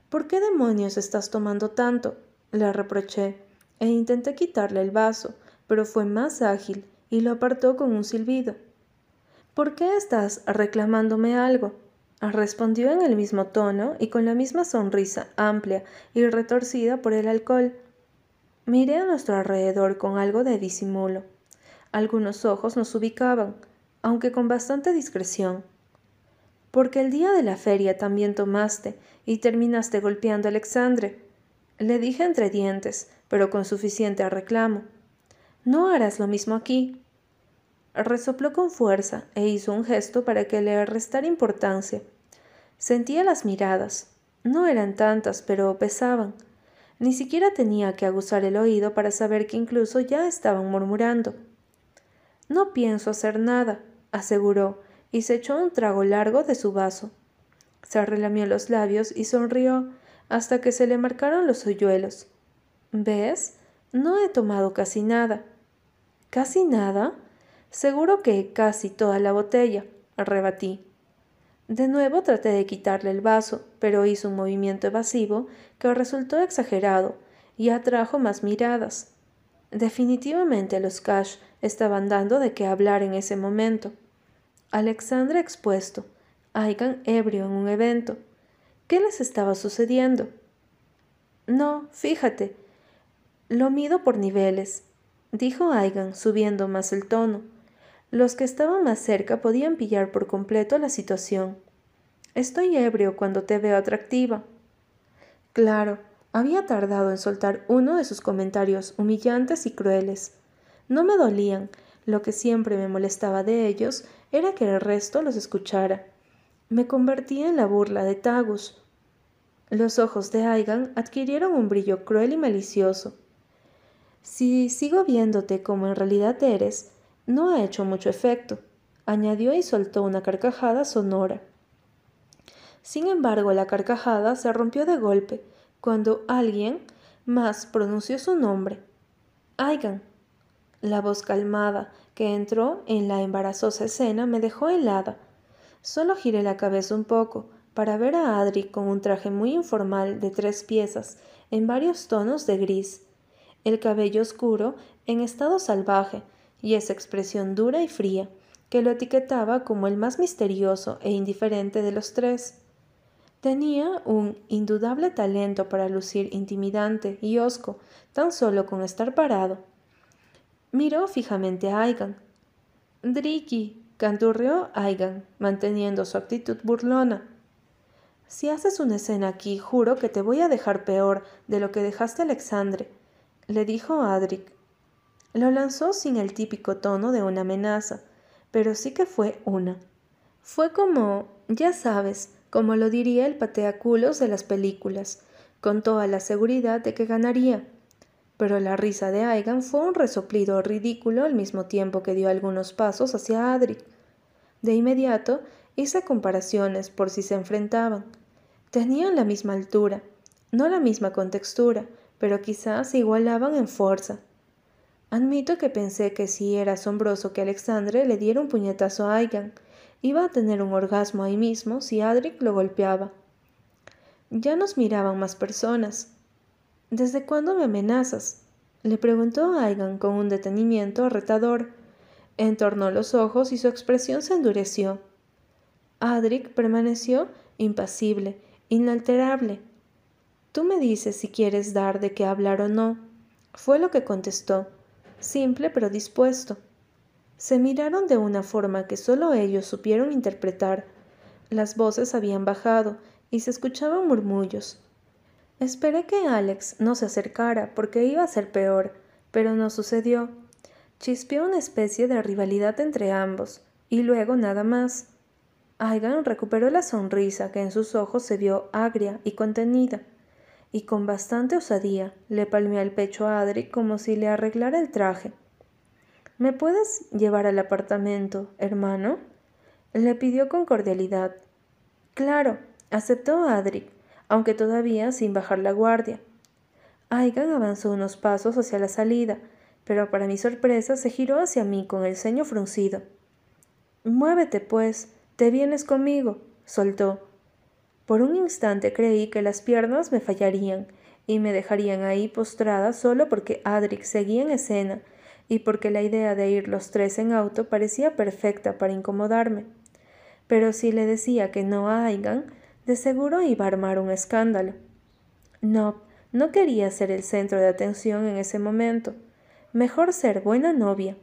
¿Por qué demonios estás tomando tanto? le reproché, e intenté quitarle el vaso, pero fue más ágil y lo apartó con un silbido. ¿Por qué estás reclamándome algo? Respondió en el mismo tono y con la misma sonrisa amplia y retorcida por el alcohol. Miré a nuestro alrededor con algo de disimulo. Algunos ojos nos ubicaban, aunque con bastante discreción. Porque el día de la feria también tomaste y terminaste golpeando a Alexandre. Le dije entre dientes, pero con suficiente reclamo. No harás lo mismo aquí. Resopló con fuerza e hizo un gesto para que le restara importancia. Sentía las miradas. No eran tantas, pero pesaban. Ni siquiera tenía que aguzar el oído para saber que incluso ya estaban murmurando. No pienso hacer nada, aseguró, y se echó un trago largo de su vaso. Se relamió los labios y sonrió hasta que se le marcaron los hoyuelos. ¿Ves? No he tomado casi nada. ¿Casi nada? Seguro que casi toda la botella, rebatí. De nuevo traté de quitarle el vaso, pero hizo un movimiento evasivo que resultó exagerado y atrajo más miradas. Definitivamente los Cash estaban dando de qué hablar en ese momento. Alexandra expuesto, Aigan ebrio en un evento. ¿Qué les estaba sucediendo? No, fíjate. Lo mido por niveles, dijo Aigan, subiendo más el tono. Los que estaban más cerca podían pillar por completo la situación. Estoy ebrio cuando te veo atractiva. Claro, había tardado en soltar uno de sus comentarios humillantes y crueles. No me dolían, lo que siempre me molestaba de ellos era que el resto los escuchara. Me convertía en la burla de Tagus. Los ojos de Aigan adquirieron un brillo cruel y malicioso. Si sigo viéndote como en realidad eres, no ha hecho mucho efecto, añadió y soltó una carcajada sonora. Sin embargo, la carcajada se rompió de golpe cuando alguien más pronunció su nombre. Aigan. La voz calmada que entró en la embarazosa escena me dejó helada. Solo giré la cabeza un poco para ver a Adri con un traje muy informal de tres piezas en varios tonos de gris, el cabello oscuro en estado salvaje, y esa expresión dura y fría, que lo etiquetaba como el más misterioso e indiferente de los tres. Tenía un indudable talento para lucir intimidante y hosco, tan solo con estar parado. Miró fijamente a Aigan. Driki, canturreó Aigan, manteniendo su actitud burlona. Si haces una escena aquí, juro que te voy a dejar peor de lo que dejaste a Alexandre, le dijo Adric, lo lanzó sin el típico tono de una amenaza, pero sí que fue una. Fue como, ya sabes, como lo diría el pateaculos de las películas, con toda la seguridad de que ganaría. Pero la risa de Aigan fue un resoplido ridículo al mismo tiempo que dio algunos pasos hacia Adric. De inmediato hice comparaciones por si se enfrentaban. Tenían la misma altura, no la misma contextura, pero quizás se igualaban en fuerza. Admito que pensé que sí era asombroso que Alexandre le diera un puñetazo a Aigan. Iba a tener un orgasmo ahí mismo si Adric lo golpeaba. Ya nos miraban más personas. ¿Desde cuándo me amenazas? le preguntó Aigan con un detenimiento retador. Entornó los ojos y su expresión se endureció. Adric permaneció impasible, inalterable. Tú me dices si quieres dar de qué hablar o no. Fue lo que contestó simple pero dispuesto. Se miraron de una forma que solo ellos supieron interpretar. Las voces habían bajado y se escuchaban murmullos. Esperé que Alex no se acercara porque iba a ser peor, pero no sucedió. Chispeó una especie de rivalidad entre ambos, y luego nada más. Aigan recuperó la sonrisa que en sus ojos se vio agria y contenida, y con bastante osadía le palmeó el pecho a Adri como si le arreglara el traje. ¿Me puedes llevar al apartamento, hermano? le pidió con cordialidad. Claro, aceptó Adri, aunque todavía sin bajar la guardia. Aigan avanzó unos pasos hacia la salida, pero para mi sorpresa se giró hacia mí con el ceño fruncido. Muévete, pues, te vienes conmigo, soltó. Por un instante creí que las piernas me fallarían y me dejarían ahí postrada solo porque Adric seguía en escena y porque la idea de ir los tres en auto parecía perfecta para incomodarme. Pero si le decía que no a Aigan, de seguro iba a armar un escándalo. No, no quería ser el centro de atención en ese momento. Mejor ser buena novia.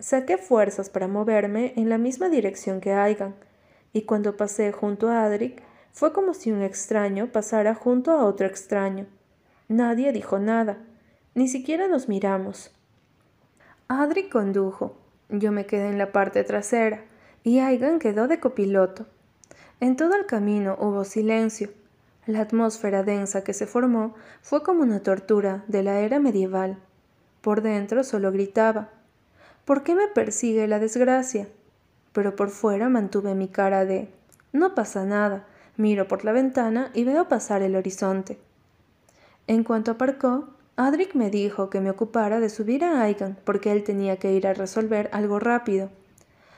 Saqué fuerzas para moverme en la misma dirección que Aigan, y cuando pasé junto a Adric, fue como si un extraño pasara junto a otro extraño. Nadie dijo nada, ni siquiera nos miramos. Adric condujo, yo me quedé en la parte trasera, y Aigan quedó de copiloto. En todo el camino hubo silencio. La atmósfera densa que se formó fue como una tortura de la era medieval. Por dentro solo gritaba, ¿Por qué me persigue la desgracia? Pero por fuera mantuve mi cara de No pasa nada. Miro por la ventana y veo pasar el horizonte. En cuanto aparcó, Adric me dijo que me ocupara de subir a Aigan porque él tenía que ir a resolver algo rápido.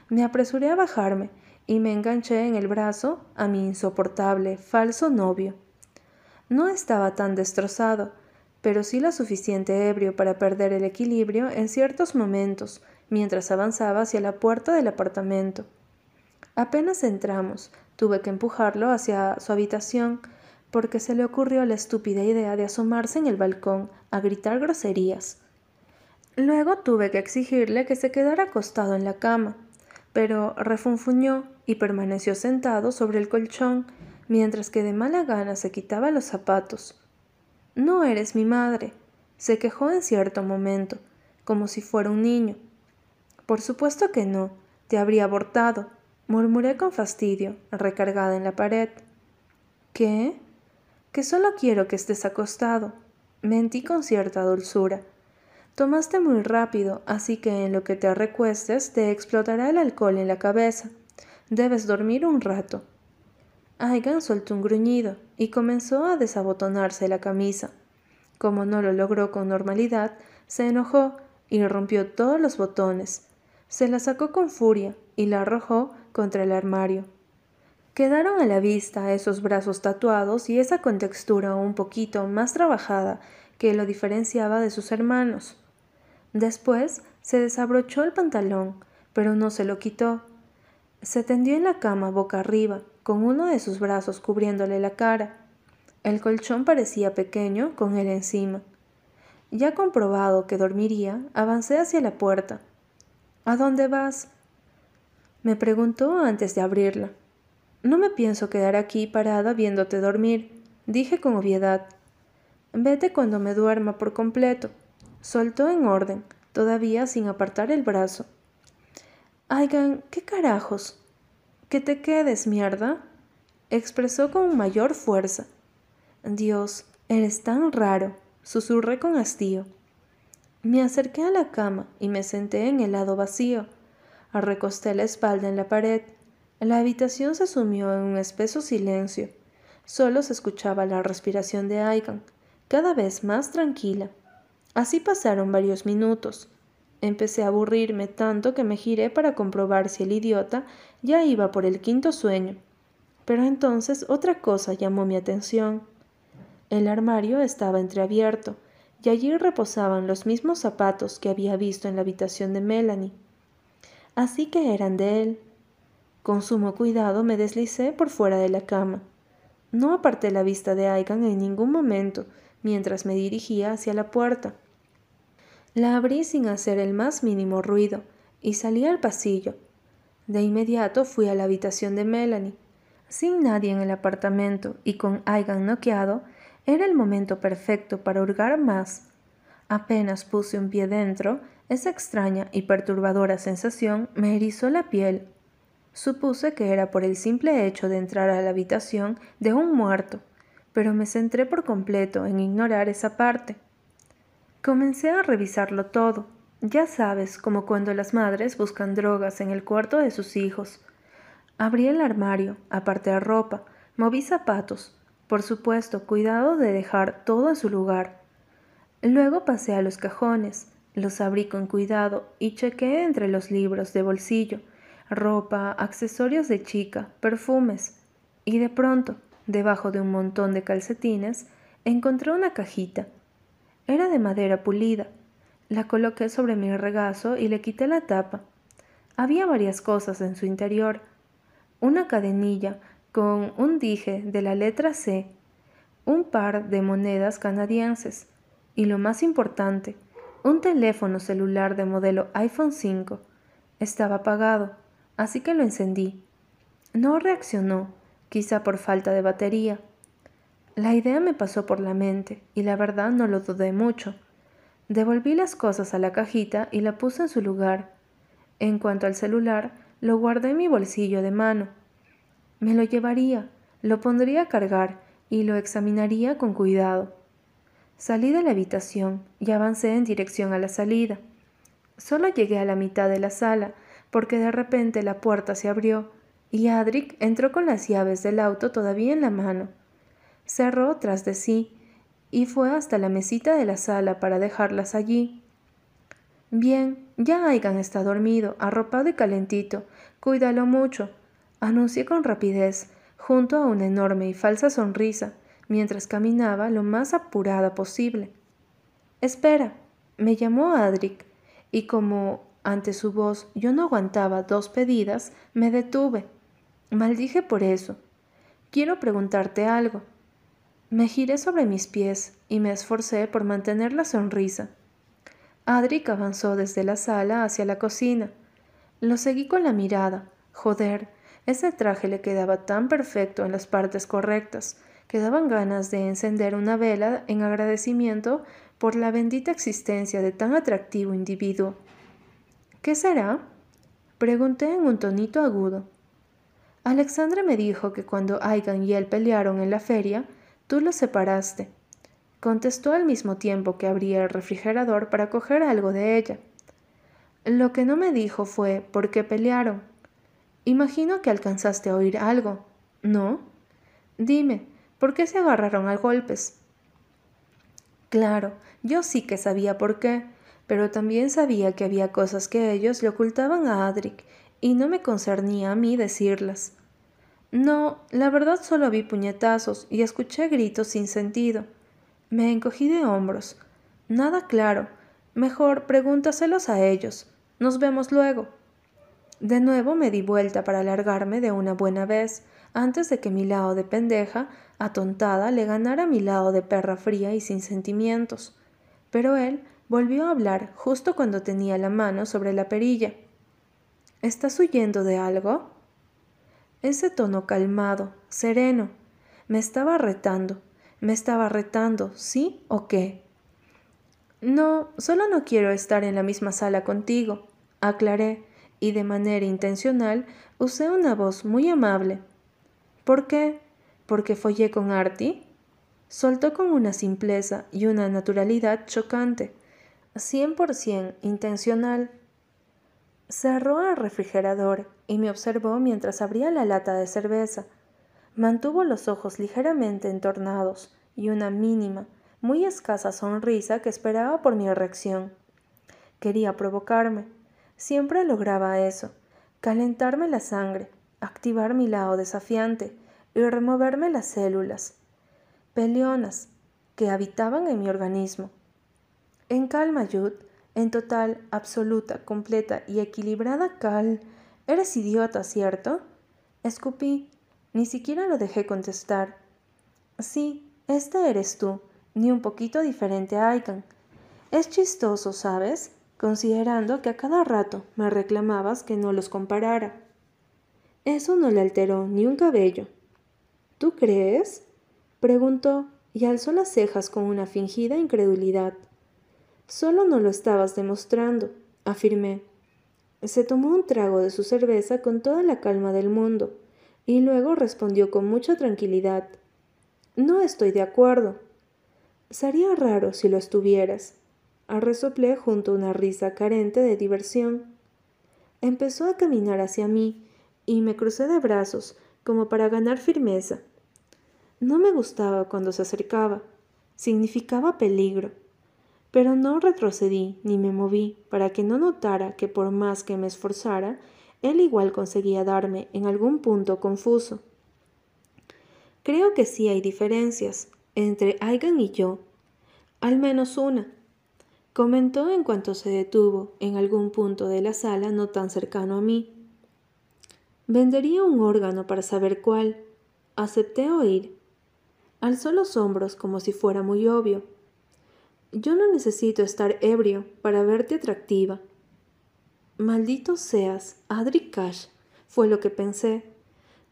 Me apresuré a bajarme y me enganché en el brazo a mi insoportable, falso novio. No estaba tan destrozado, pero sí lo suficiente ebrio para perder el equilibrio en ciertos momentos, mientras avanzaba hacia la puerta del apartamento. Apenas entramos, tuve que empujarlo hacia su habitación, porque se le ocurrió la estúpida idea de asomarse en el balcón a gritar groserías. Luego tuve que exigirle que se quedara acostado en la cama, pero refunfuñó y permaneció sentado sobre el colchón mientras que de mala gana se quitaba los zapatos. No eres mi madre, se quejó en cierto momento, como si fuera un niño, por supuesto que no, te habría abortado, murmuré con fastidio, recargada en la pared. ¿Qué? Que solo quiero que estés acostado. Mentí con cierta dulzura. Tomaste muy rápido, así que en lo que te recuestes te explotará el alcohol en la cabeza. Debes dormir un rato. Aigan soltó un gruñido y comenzó a desabotonarse la camisa. Como no lo logró con normalidad, se enojó y rompió todos los botones, se la sacó con furia y la arrojó contra el armario. Quedaron a la vista esos brazos tatuados y esa contextura un poquito más trabajada que lo diferenciaba de sus hermanos. Después se desabrochó el pantalón, pero no se lo quitó. Se tendió en la cama boca arriba, con uno de sus brazos cubriéndole la cara. El colchón parecía pequeño con él encima. Ya comprobado que dormiría, avancé hacia la puerta. ¿A dónde vas? me preguntó antes de abrirla. No me pienso quedar aquí parada viéndote dormir, dije con obviedad. Vete cuando me duerma por completo. Soltó en orden, todavía sin apartar el brazo. Aigan, ¿qué carajos? Que te quedes, mierda. expresó con mayor fuerza. Dios, eres tan raro, susurré con hastío. Me acerqué a la cama y me senté en el lado vacío. Recosté la espalda en la pared. La habitación se sumió en un espeso silencio. Solo se escuchaba la respiración de Aigan, cada vez más tranquila. Así pasaron varios minutos. Empecé a aburrirme tanto que me giré para comprobar si el idiota ya iba por el quinto sueño. Pero entonces otra cosa llamó mi atención. El armario estaba entreabierto y allí reposaban los mismos zapatos que había visto en la habitación de Melanie. Así que eran de él. Con sumo cuidado me deslicé por fuera de la cama. No aparté la vista de Aigan en ningún momento mientras me dirigía hacia la puerta. La abrí sin hacer el más mínimo ruido y salí al pasillo. De inmediato fui a la habitación de Melanie. Sin nadie en el apartamento y con Aigan noqueado, Era el momento perfecto para hurgar más. Apenas puse un pie dentro, esa extraña y perturbadora sensación me erizó la piel. Supuse que era por el simple hecho de entrar a la habitación de un muerto, pero me centré por completo en ignorar esa parte. Comencé a revisarlo todo, ya sabes, como cuando las madres buscan drogas en el cuarto de sus hijos. Abrí el armario, aparté ropa, moví zapatos, por supuesto, cuidado de dejar todo en su lugar. Luego pasé a los cajones, los abrí con cuidado y chequé entre los libros de bolsillo, ropa, accesorios de chica, perfumes. Y de pronto, debajo de un montón de calcetines, encontré una cajita. Era de madera pulida. La coloqué sobre mi regazo y le quité la tapa. Había varias cosas en su interior. Una cadenilla con un dije de la letra C, un par de monedas canadienses y lo más importante, un teléfono celular de modelo iPhone 5. Estaba apagado, así que lo encendí. No reaccionó, quizá por falta de batería. La idea me pasó por la mente y la verdad no lo dudé mucho. Devolví las cosas a la cajita y la puse en su lugar. En cuanto al celular, lo guardé en mi bolsillo de mano me lo llevaría, lo pondría a cargar y lo examinaría con cuidado. Salí de la habitación y avancé en dirección a la salida. Solo llegué a la mitad de la sala porque de repente la puerta se abrió y Adric entró con las llaves del auto todavía en la mano. Cerró tras de sí y fue hasta la mesita de la sala para dejarlas allí. Bien, ya Aigan está dormido, arropado y calentito. Cuídalo mucho anuncié con rapidez, junto a una enorme y falsa sonrisa, mientras caminaba lo más apurada posible. Espera, me llamó Adric, y como ante su voz yo no aguantaba dos pedidas, me detuve. Maldije por eso. Quiero preguntarte algo. Me giré sobre mis pies y me esforcé por mantener la sonrisa. Adric avanzó desde la sala hacia la cocina. Lo seguí con la mirada. Joder, ese traje le quedaba tan perfecto en las partes correctas que daban ganas de encender una vela en agradecimiento por la bendita existencia de tan atractivo individuo. ¿Qué será? Pregunté en un tonito agudo. Alexandra me dijo que cuando Aigan y él pelearon en la feria, tú los separaste. Contestó al mismo tiempo que abría el refrigerador para coger algo de ella. Lo que no me dijo fue por qué pelearon. Imagino que alcanzaste a oír algo, ¿no? Dime, ¿por qué se agarraron a golpes? Claro, yo sí que sabía por qué, pero también sabía que había cosas que ellos le ocultaban a Adric y no me concernía a mí decirlas. No, la verdad solo vi puñetazos y escuché gritos sin sentido. Me encogí de hombros. Nada claro. Mejor pregúntaselos a ellos. Nos vemos luego. De nuevo me di vuelta para largarme de una buena vez, antes de que mi lado de pendeja, atontada, le ganara mi lado de perra fría y sin sentimientos. Pero él volvió a hablar justo cuando tenía la mano sobre la perilla. ¿Estás huyendo de algo? Ese tono calmado, sereno, me estaba retando, me estaba retando, ¿sí o qué? No, solo no quiero estar en la misma sala contigo, aclaré, y de manera intencional usé una voz muy amable. ¿Por qué? ¿Porque follé con Artie? Soltó con una simpleza y una naturalidad chocante, cien por cien intencional. Cerró el refrigerador y me observó mientras abría la lata de cerveza. Mantuvo los ojos ligeramente entornados y una mínima, muy escasa sonrisa que esperaba por mi reacción. Quería provocarme, Siempre lograba eso, calentarme la sangre, activar mi lado desafiante y removerme las células, peleonas, que habitaban en mi organismo. En calma, Jude, en total, absoluta, completa y equilibrada cal. Eres idiota, ¿cierto? Escupí. Ni siquiera lo dejé contestar. Sí, este eres tú, ni un poquito diferente a Aikan. Es chistoso, ¿sabes? Considerando que a cada rato me reclamabas que no los comparara. Eso no le alteró ni un cabello. ¿Tú crees? preguntó, y alzó las cejas con una fingida incredulidad. Solo no lo estabas demostrando, afirmé. Se tomó un trago de su cerveza con toda la calma del mundo, y luego respondió con mucha tranquilidad. No estoy de acuerdo. Sería raro si lo estuvieras. Arresoplé junto a una risa carente de diversión. Empezó a caminar hacia mí, y me crucé de brazos, como para ganar firmeza. No me gustaba cuando se acercaba. Significaba peligro. Pero no retrocedí ni me moví para que no notara que por más que me esforzara, él igual conseguía darme en algún punto confuso. Creo que sí hay diferencias entre Aigan y yo. Al menos una. Comentó en cuanto se detuvo en algún punto de la sala no tan cercano a mí. Vendería un órgano para saber cuál. Acepté oír. Alzó los hombros como si fuera muy obvio. Yo no necesito estar ebrio para verte atractiva. Maldito seas, Adri Cash, fue lo que pensé.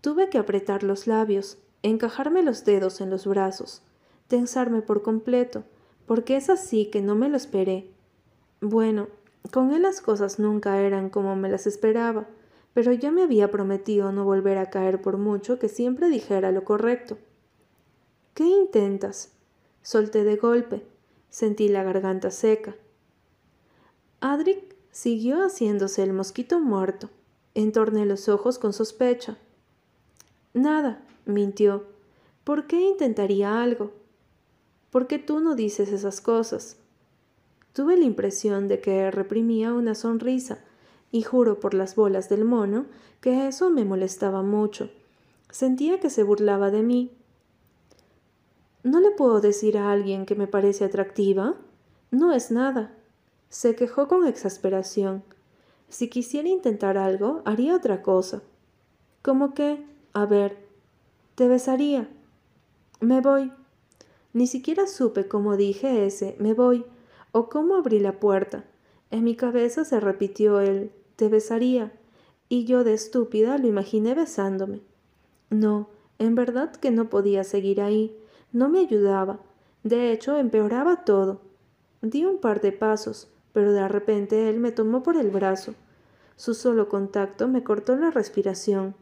Tuve que apretar los labios, encajarme los dedos en los brazos, tensarme por completo, porque es así que no me lo esperé. Bueno, con él las cosas nunca eran como me las esperaba, pero ya me había prometido no volver a caer por mucho que siempre dijera lo correcto. ¿Qué intentas? Solté de golpe. Sentí la garganta seca. Adric siguió haciéndose el mosquito muerto. Entorné los ojos con sospecha. Nada, mintió. ¿Por qué intentaría algo? ¿Por qué tú no dices esas cosas? Tuve la impresión de que reprimía una sonrisa, y juro por las bolas del mono que eso me molestaba mucho. Sentía que se burlaba de mí, ¿No le puedo decir a alguien que me parece atractiva? No es nada. Se quejó con exasperación. Si quisiera intentar algo, haría otra cosa. ¿Cómo que? A ver, te besaría. Me voy. Ni siquiera supe cómo dije ese me voy o cómo abrí la puerta. En mi cabeza se repitió el te besaría y yo de estúpida lo imaginé besándome. No, en verdad que no podía seguir ahí no me ayudaba. De hecho, empeoraba todo. Di un par de pasos, pero de repente él me tomó por el brazo. Su solo contacto me cortó la respiración.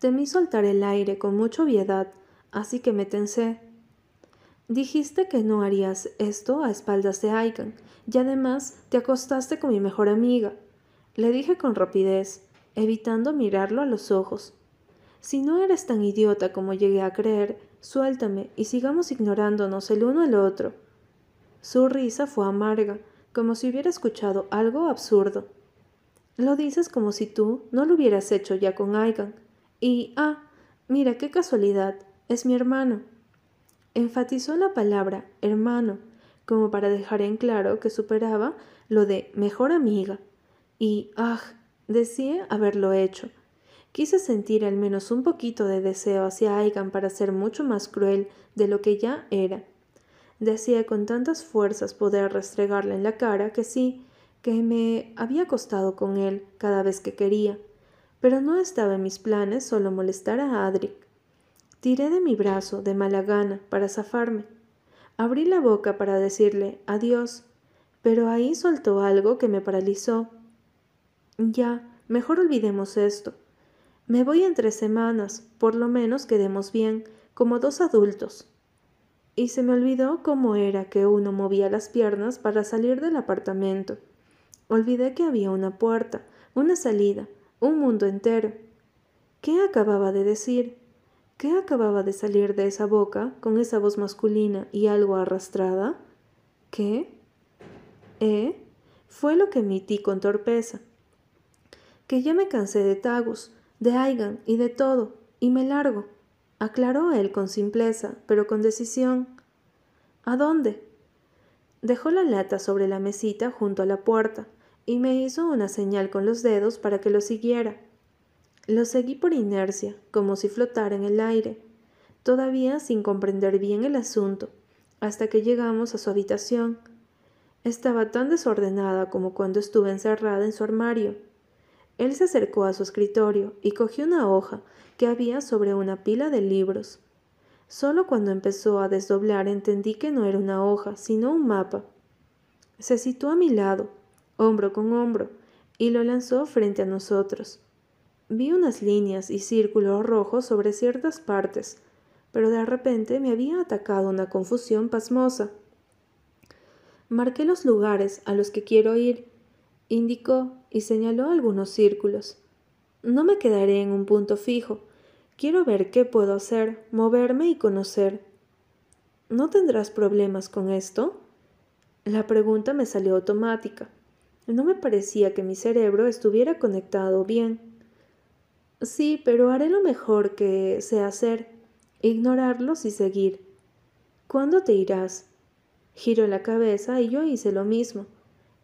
Temí soltar el aire con mucha obviedad, así que me tensé. Dijiste que no harías esto a espaldas de Aigan, y además te acostaste con mi mejor amiga. Le dije con rapidez, evitando mirarlo a los ojos. Si no eres tan idiota como llegué a creer, Suéltame y sigamos ignorándonos el uno al otro. Su risa fue amarga, como si hubiera escuchado algo absurdo. Lo dices como si tú no lo hubieras hecho ya con Aigan. Y, ah, mira qué casualidad, es mi hermano. Enfatizó la palabra hermano, como para dejar en claro que superaba lo de mejor amiga. Y, ah, decía haberlo hecho, Quise sentir al menos un poquito de deseo hacia Aigan para ser mucho más cruel de lo que ya era. Decía con tantas fuerzas poder restregarle en la cara que sí, que me había acostado con él cada vez que quería, pero no estaba en mis planes solo molestar a Adric. Tiré de mi brazo de mala gana para zafarme. Abrí la boca para decirle adiós, pero ahí soltó algo que me paralizó. Ya, mejor olvidemos esto. Me voy en tres semanas, por lo menos quedemos bien, como dos adultos. Y se me olvidó cómo era que uno movía las piernas para salir del apartamento. Olvidé que había una puerta, una salida, un mundo entero. ¿Qué acababa de decir? ¿Qué acababa de salir de esa boca con esa voz masculina y algo arrastrada? ¿Qué? ¿Eh? Fue lo que emití con torpeza. Que ya me cansé de Tagus, de Aigan y de todo, y me largo, aclaró él con simpleza, pero con decisión. ¿A dónde? Dejó la lata sobre la mesita junto a la puerta y me hizo una señal con los dedos para que lo siguiera. Lo seguí por inercia, como si flotara en el aire, todavía sin comprender bien el asunto, hasta que llegamos a su habitación. Estaba tan desordenada como cuando estuve encerrada en su armario. Él se acercó a su escritorio y cogió una hoja que había sobre una pila de libros. Solo cuando empezó a desdoblar entendí que no era una hoja, sino un mapa. Se situó a mi lado, hombro con hombro, y lo lanzó frente a nosotros. Vi unas líneas y círculos rojos sobre ciertas partes, pero de repente me había atacado una confusión pasmosa. Marqué los lugares a los que quiero ir, indicó y señaló algunos círculos. No me quedaré en un punto fijo. Quiero ver qué puedo hacer, moverme y conocer. ¿No tendrás problemas con esto? La pregunta me salió automática. No me parecía que mi cerebro estuviera conectado bien. Sí, pero haré lo mejor que sé hacer, ignorarlos y seguir. ¿Cuándo te irás? Giró la cabeza y yo hice lo mismo.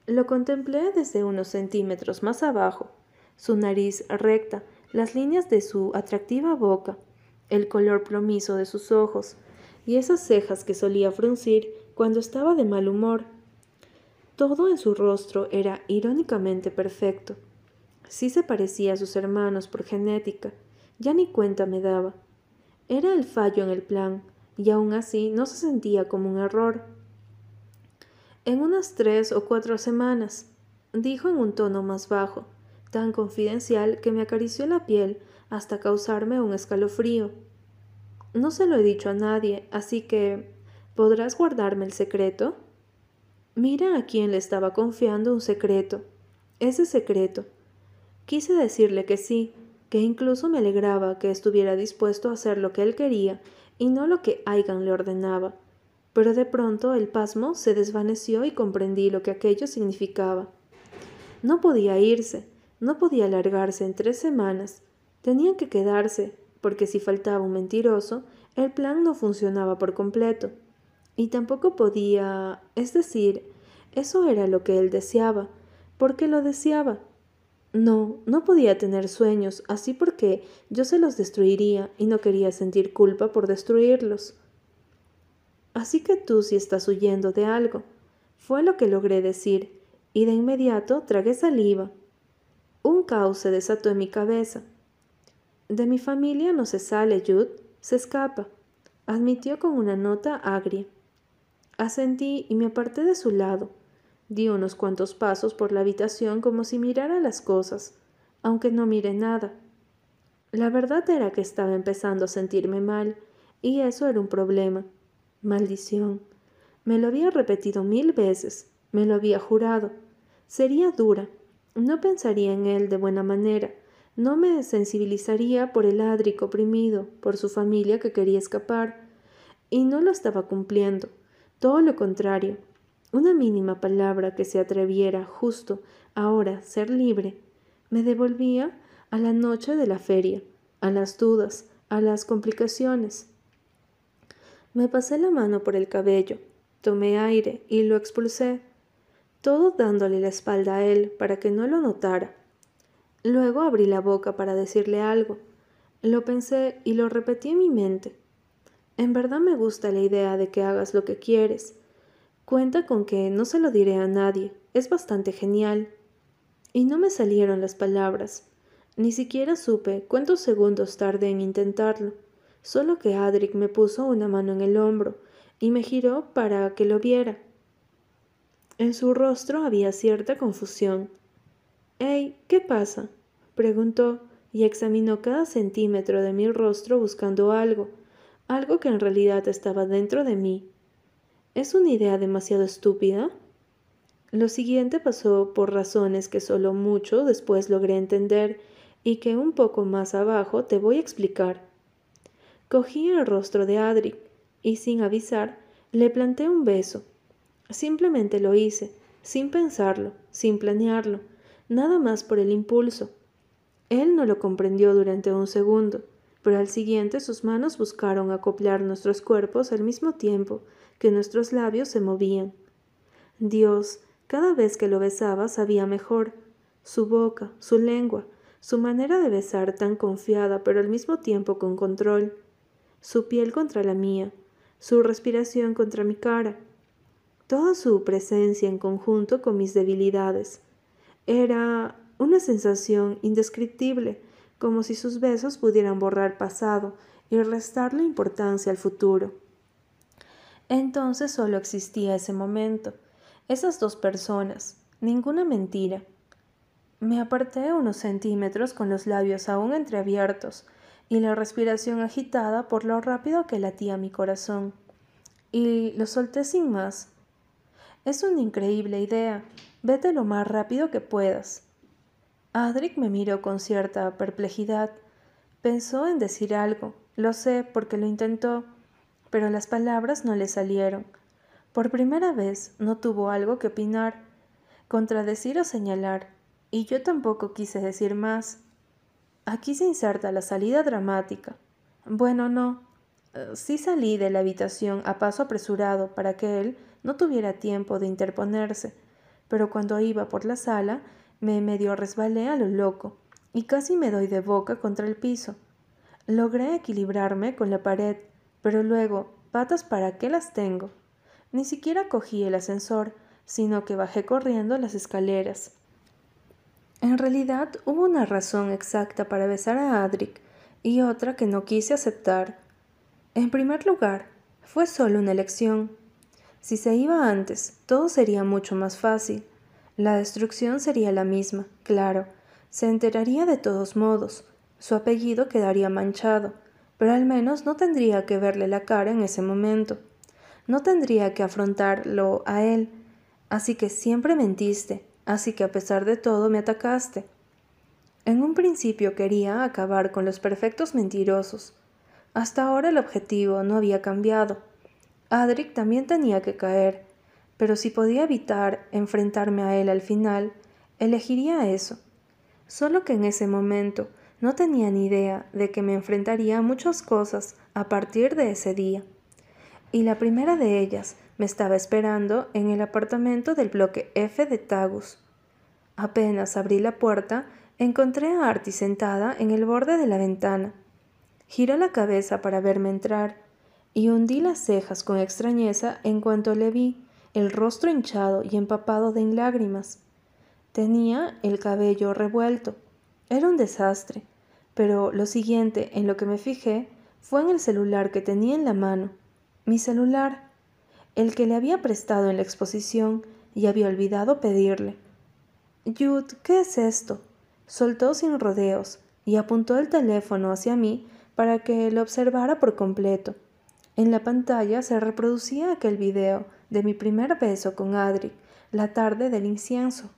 Lo contemplé desde unos centímetros más abajo, su nariz recta, las líneas de su atractiva boca, el color plomizo de sus ojos y esas cejas que solía fruncir cuando estaba de mal humor. Todo en su rostro era irónicamente perfecto. Sí se parecía a sus hermanos por genética, ya ni cuenta me daba. Era el fallo en el plan, y aún así no se sentía como un error. En unas tres o cuatro semanas, dijo en un tono más bajo, tan confidencial que me acarició la piel hasta causarme un escalofrío. No se lo he dicho a nadie, así que ¿podrás guardarme el secreto? Mira a quién le estaba confiando un secreto. Ese secreto. Quise decirle que sí, que incluso me alegraba que estuviera dispuesto a hacer lo que él quería y no lo que Aigan le ordenaba. Pero de pronto el pasmo se desvaneció y comprendí lo que aquello significaba. No podía irse, no podía alargarse en tres semanas. Tenían que quedarse, porque si faltaba un mentiroso, el plan no funcionaba por completo. Y tampoco podía... es decir, eso era lo que él deseaba. ¿Por qué lo deseaba? No, no podía tener sueños, así porque yo se los destruiría y no quería sentir culpa por destruirlos. Así que tú sí estás huyendo de algo, fue lo que logré decir, y de inmediato tragué saliva. Un caos se desató en mi cabeza. De mi familia no se sale, Jude, se escapa, admitió con una nota agria. Asentí y me aparté de su lado Di unos cuantos pasos por la habitación como si mirara las cosas, aunque no miré nada. La verdad era que estaba empezando a sentirme mal, y eso era un problema. Maldición. Me lo había repetido mil veces, me lo había jurado. Sería dura, no pensaría en él de buena manera, no me sensibilizaría por el Adric oprimido, por su familia que quería escapar, y no lo estaba cumpliendo. Todo lo contrario, una mínima palabra que se atreviera justo ahora ser libre, me devolvía a la noche de la feria, a las dudas, a las complicaciones. Me pasé la mano por el cabello, tomé aire y lo expulsé, todo dándole la espalda a él para que no lo notara. Luego abrí la boca para decirle algo. Lo pensé y lo repetí en mi mente. En verdad me gusta la idea de que hagas lo que quieres, Cuenta con que no se lo diré a nadie, es bastante genial. Y no me salieron las palabras. Ni siquiera supe cuántos segundos tardé en intentarlo, solo que Adric me puso una mano en el hombro y me giró para que lo viera. En su rostro había cierta confusión. «Hey, ¿qué pasa? preguntó y examinó cada centímetro de mi rostro buscando algo, algo que en realidad estaba dentro de mí. ¿Es una idea demasiado estúpida? Lo siguiente pasó por razones que solo mucho después logré entender y que un poco más abajo te voy a explicar. Cogí el rostro de Adric y sin avisar le planté un beso. Simplemente lo hice, sin pensarlo, sin planearlo, nada más por el impulso. Él no lo comprendió durante un segundo, pero al siguiente sus manos buscaron acoplar nuestros cuerpos al mismo tiempo que nuestros labios se movían. Dios, cada vez que lo besaba sabía mejor. Su boca, su lengua, su manera de besar tan confiada pero al mismo tiempo con control. Su piel contra la mía, su respiración contra mi cara. Toda su presencia en conjunto con mis debilidades. Era una sensación indescriptible, como si sus besos pudieran borrar pasado y restarle importancia al futuro. Entonces solo existía ese momento, esas dos personas, ninguna mentira. Me aparté unos centímetros con los labios aún entreabiertos y la respiración agitada por lo rápido que latía mi corazón. Y lo solté sin más. Es una increíble idea. Vete lo más rápido que puedas. Adric me miró con cierta perplejidad. Pensó en decir algo, lo sé porque lo intentó, pero las palabras no le salieron. Por primera vez no tuvo algo que opinar, contradecir o señalar, y yo tampoco quise decir más. Aquí se inserta la salida dramática. Bueno, no. Eh, sí salí de la habitación a paso apresurado para que él no tuviera tiempo de interponerse, pero cuando iba por la sala me medio resbalé a lo loco y casi me doy de boca contra el piso. Logré equilibrarme con la pared, pero luego, patas para qué las tengo. Ni siquiera cogí el ascensor, sino que bajé corriendo las escaleras. En realidad hubo una razón exacta para besar a Adric y otra que no quise aceptar. En primer lugar, fue solo una elección. Si se iba antes, todo sería mucho más fácil. La destrucción sería la misma, claro. Se enteraría de todos modos. Su apellido quedaría manchado, pero al menos no tendría que verle la cara en ese momento. No tendría que afrontarlo a él. Así que siempre mentiste, así que a pesar de todo me atacaste. En un principio quería acabar con los perfectos mentirosos. Hasta ahora el objetivo no había cambiado. Adric también tenía que caer, pero si podía evitar enfrentarme a él al final, elegiría eso. Solo que en ese momento no tenía ni idea de que me enfrentaría a muchas cosas a partir de ese día. Y la primera de ellas me estaba esperando en el apartamento del bloque F de Tagus. Apenas abrí la puerta, encontré a Artie sentada en el borde de la ventana. Giró la cabeza para verme entrar y hundí las cejas con extrañeza en cuanto le vi, el rostro hinchado y empapado de lágrimas. Tenía el cabello revuelto. Era un desastre, pero lo siguiente en lo que me fijé fue en el celular que tenía en la mano. Mi celular, el que le había prestado en la exposición y había olvidado pedirle. Jude, ¿qué es esto? Soltó sin rodeos y apuntó el teléfono hacia mí para que lo observara por completo. En la pantalla se reproducía aquel video de mi primer beso con Adric, la tarde del incienso.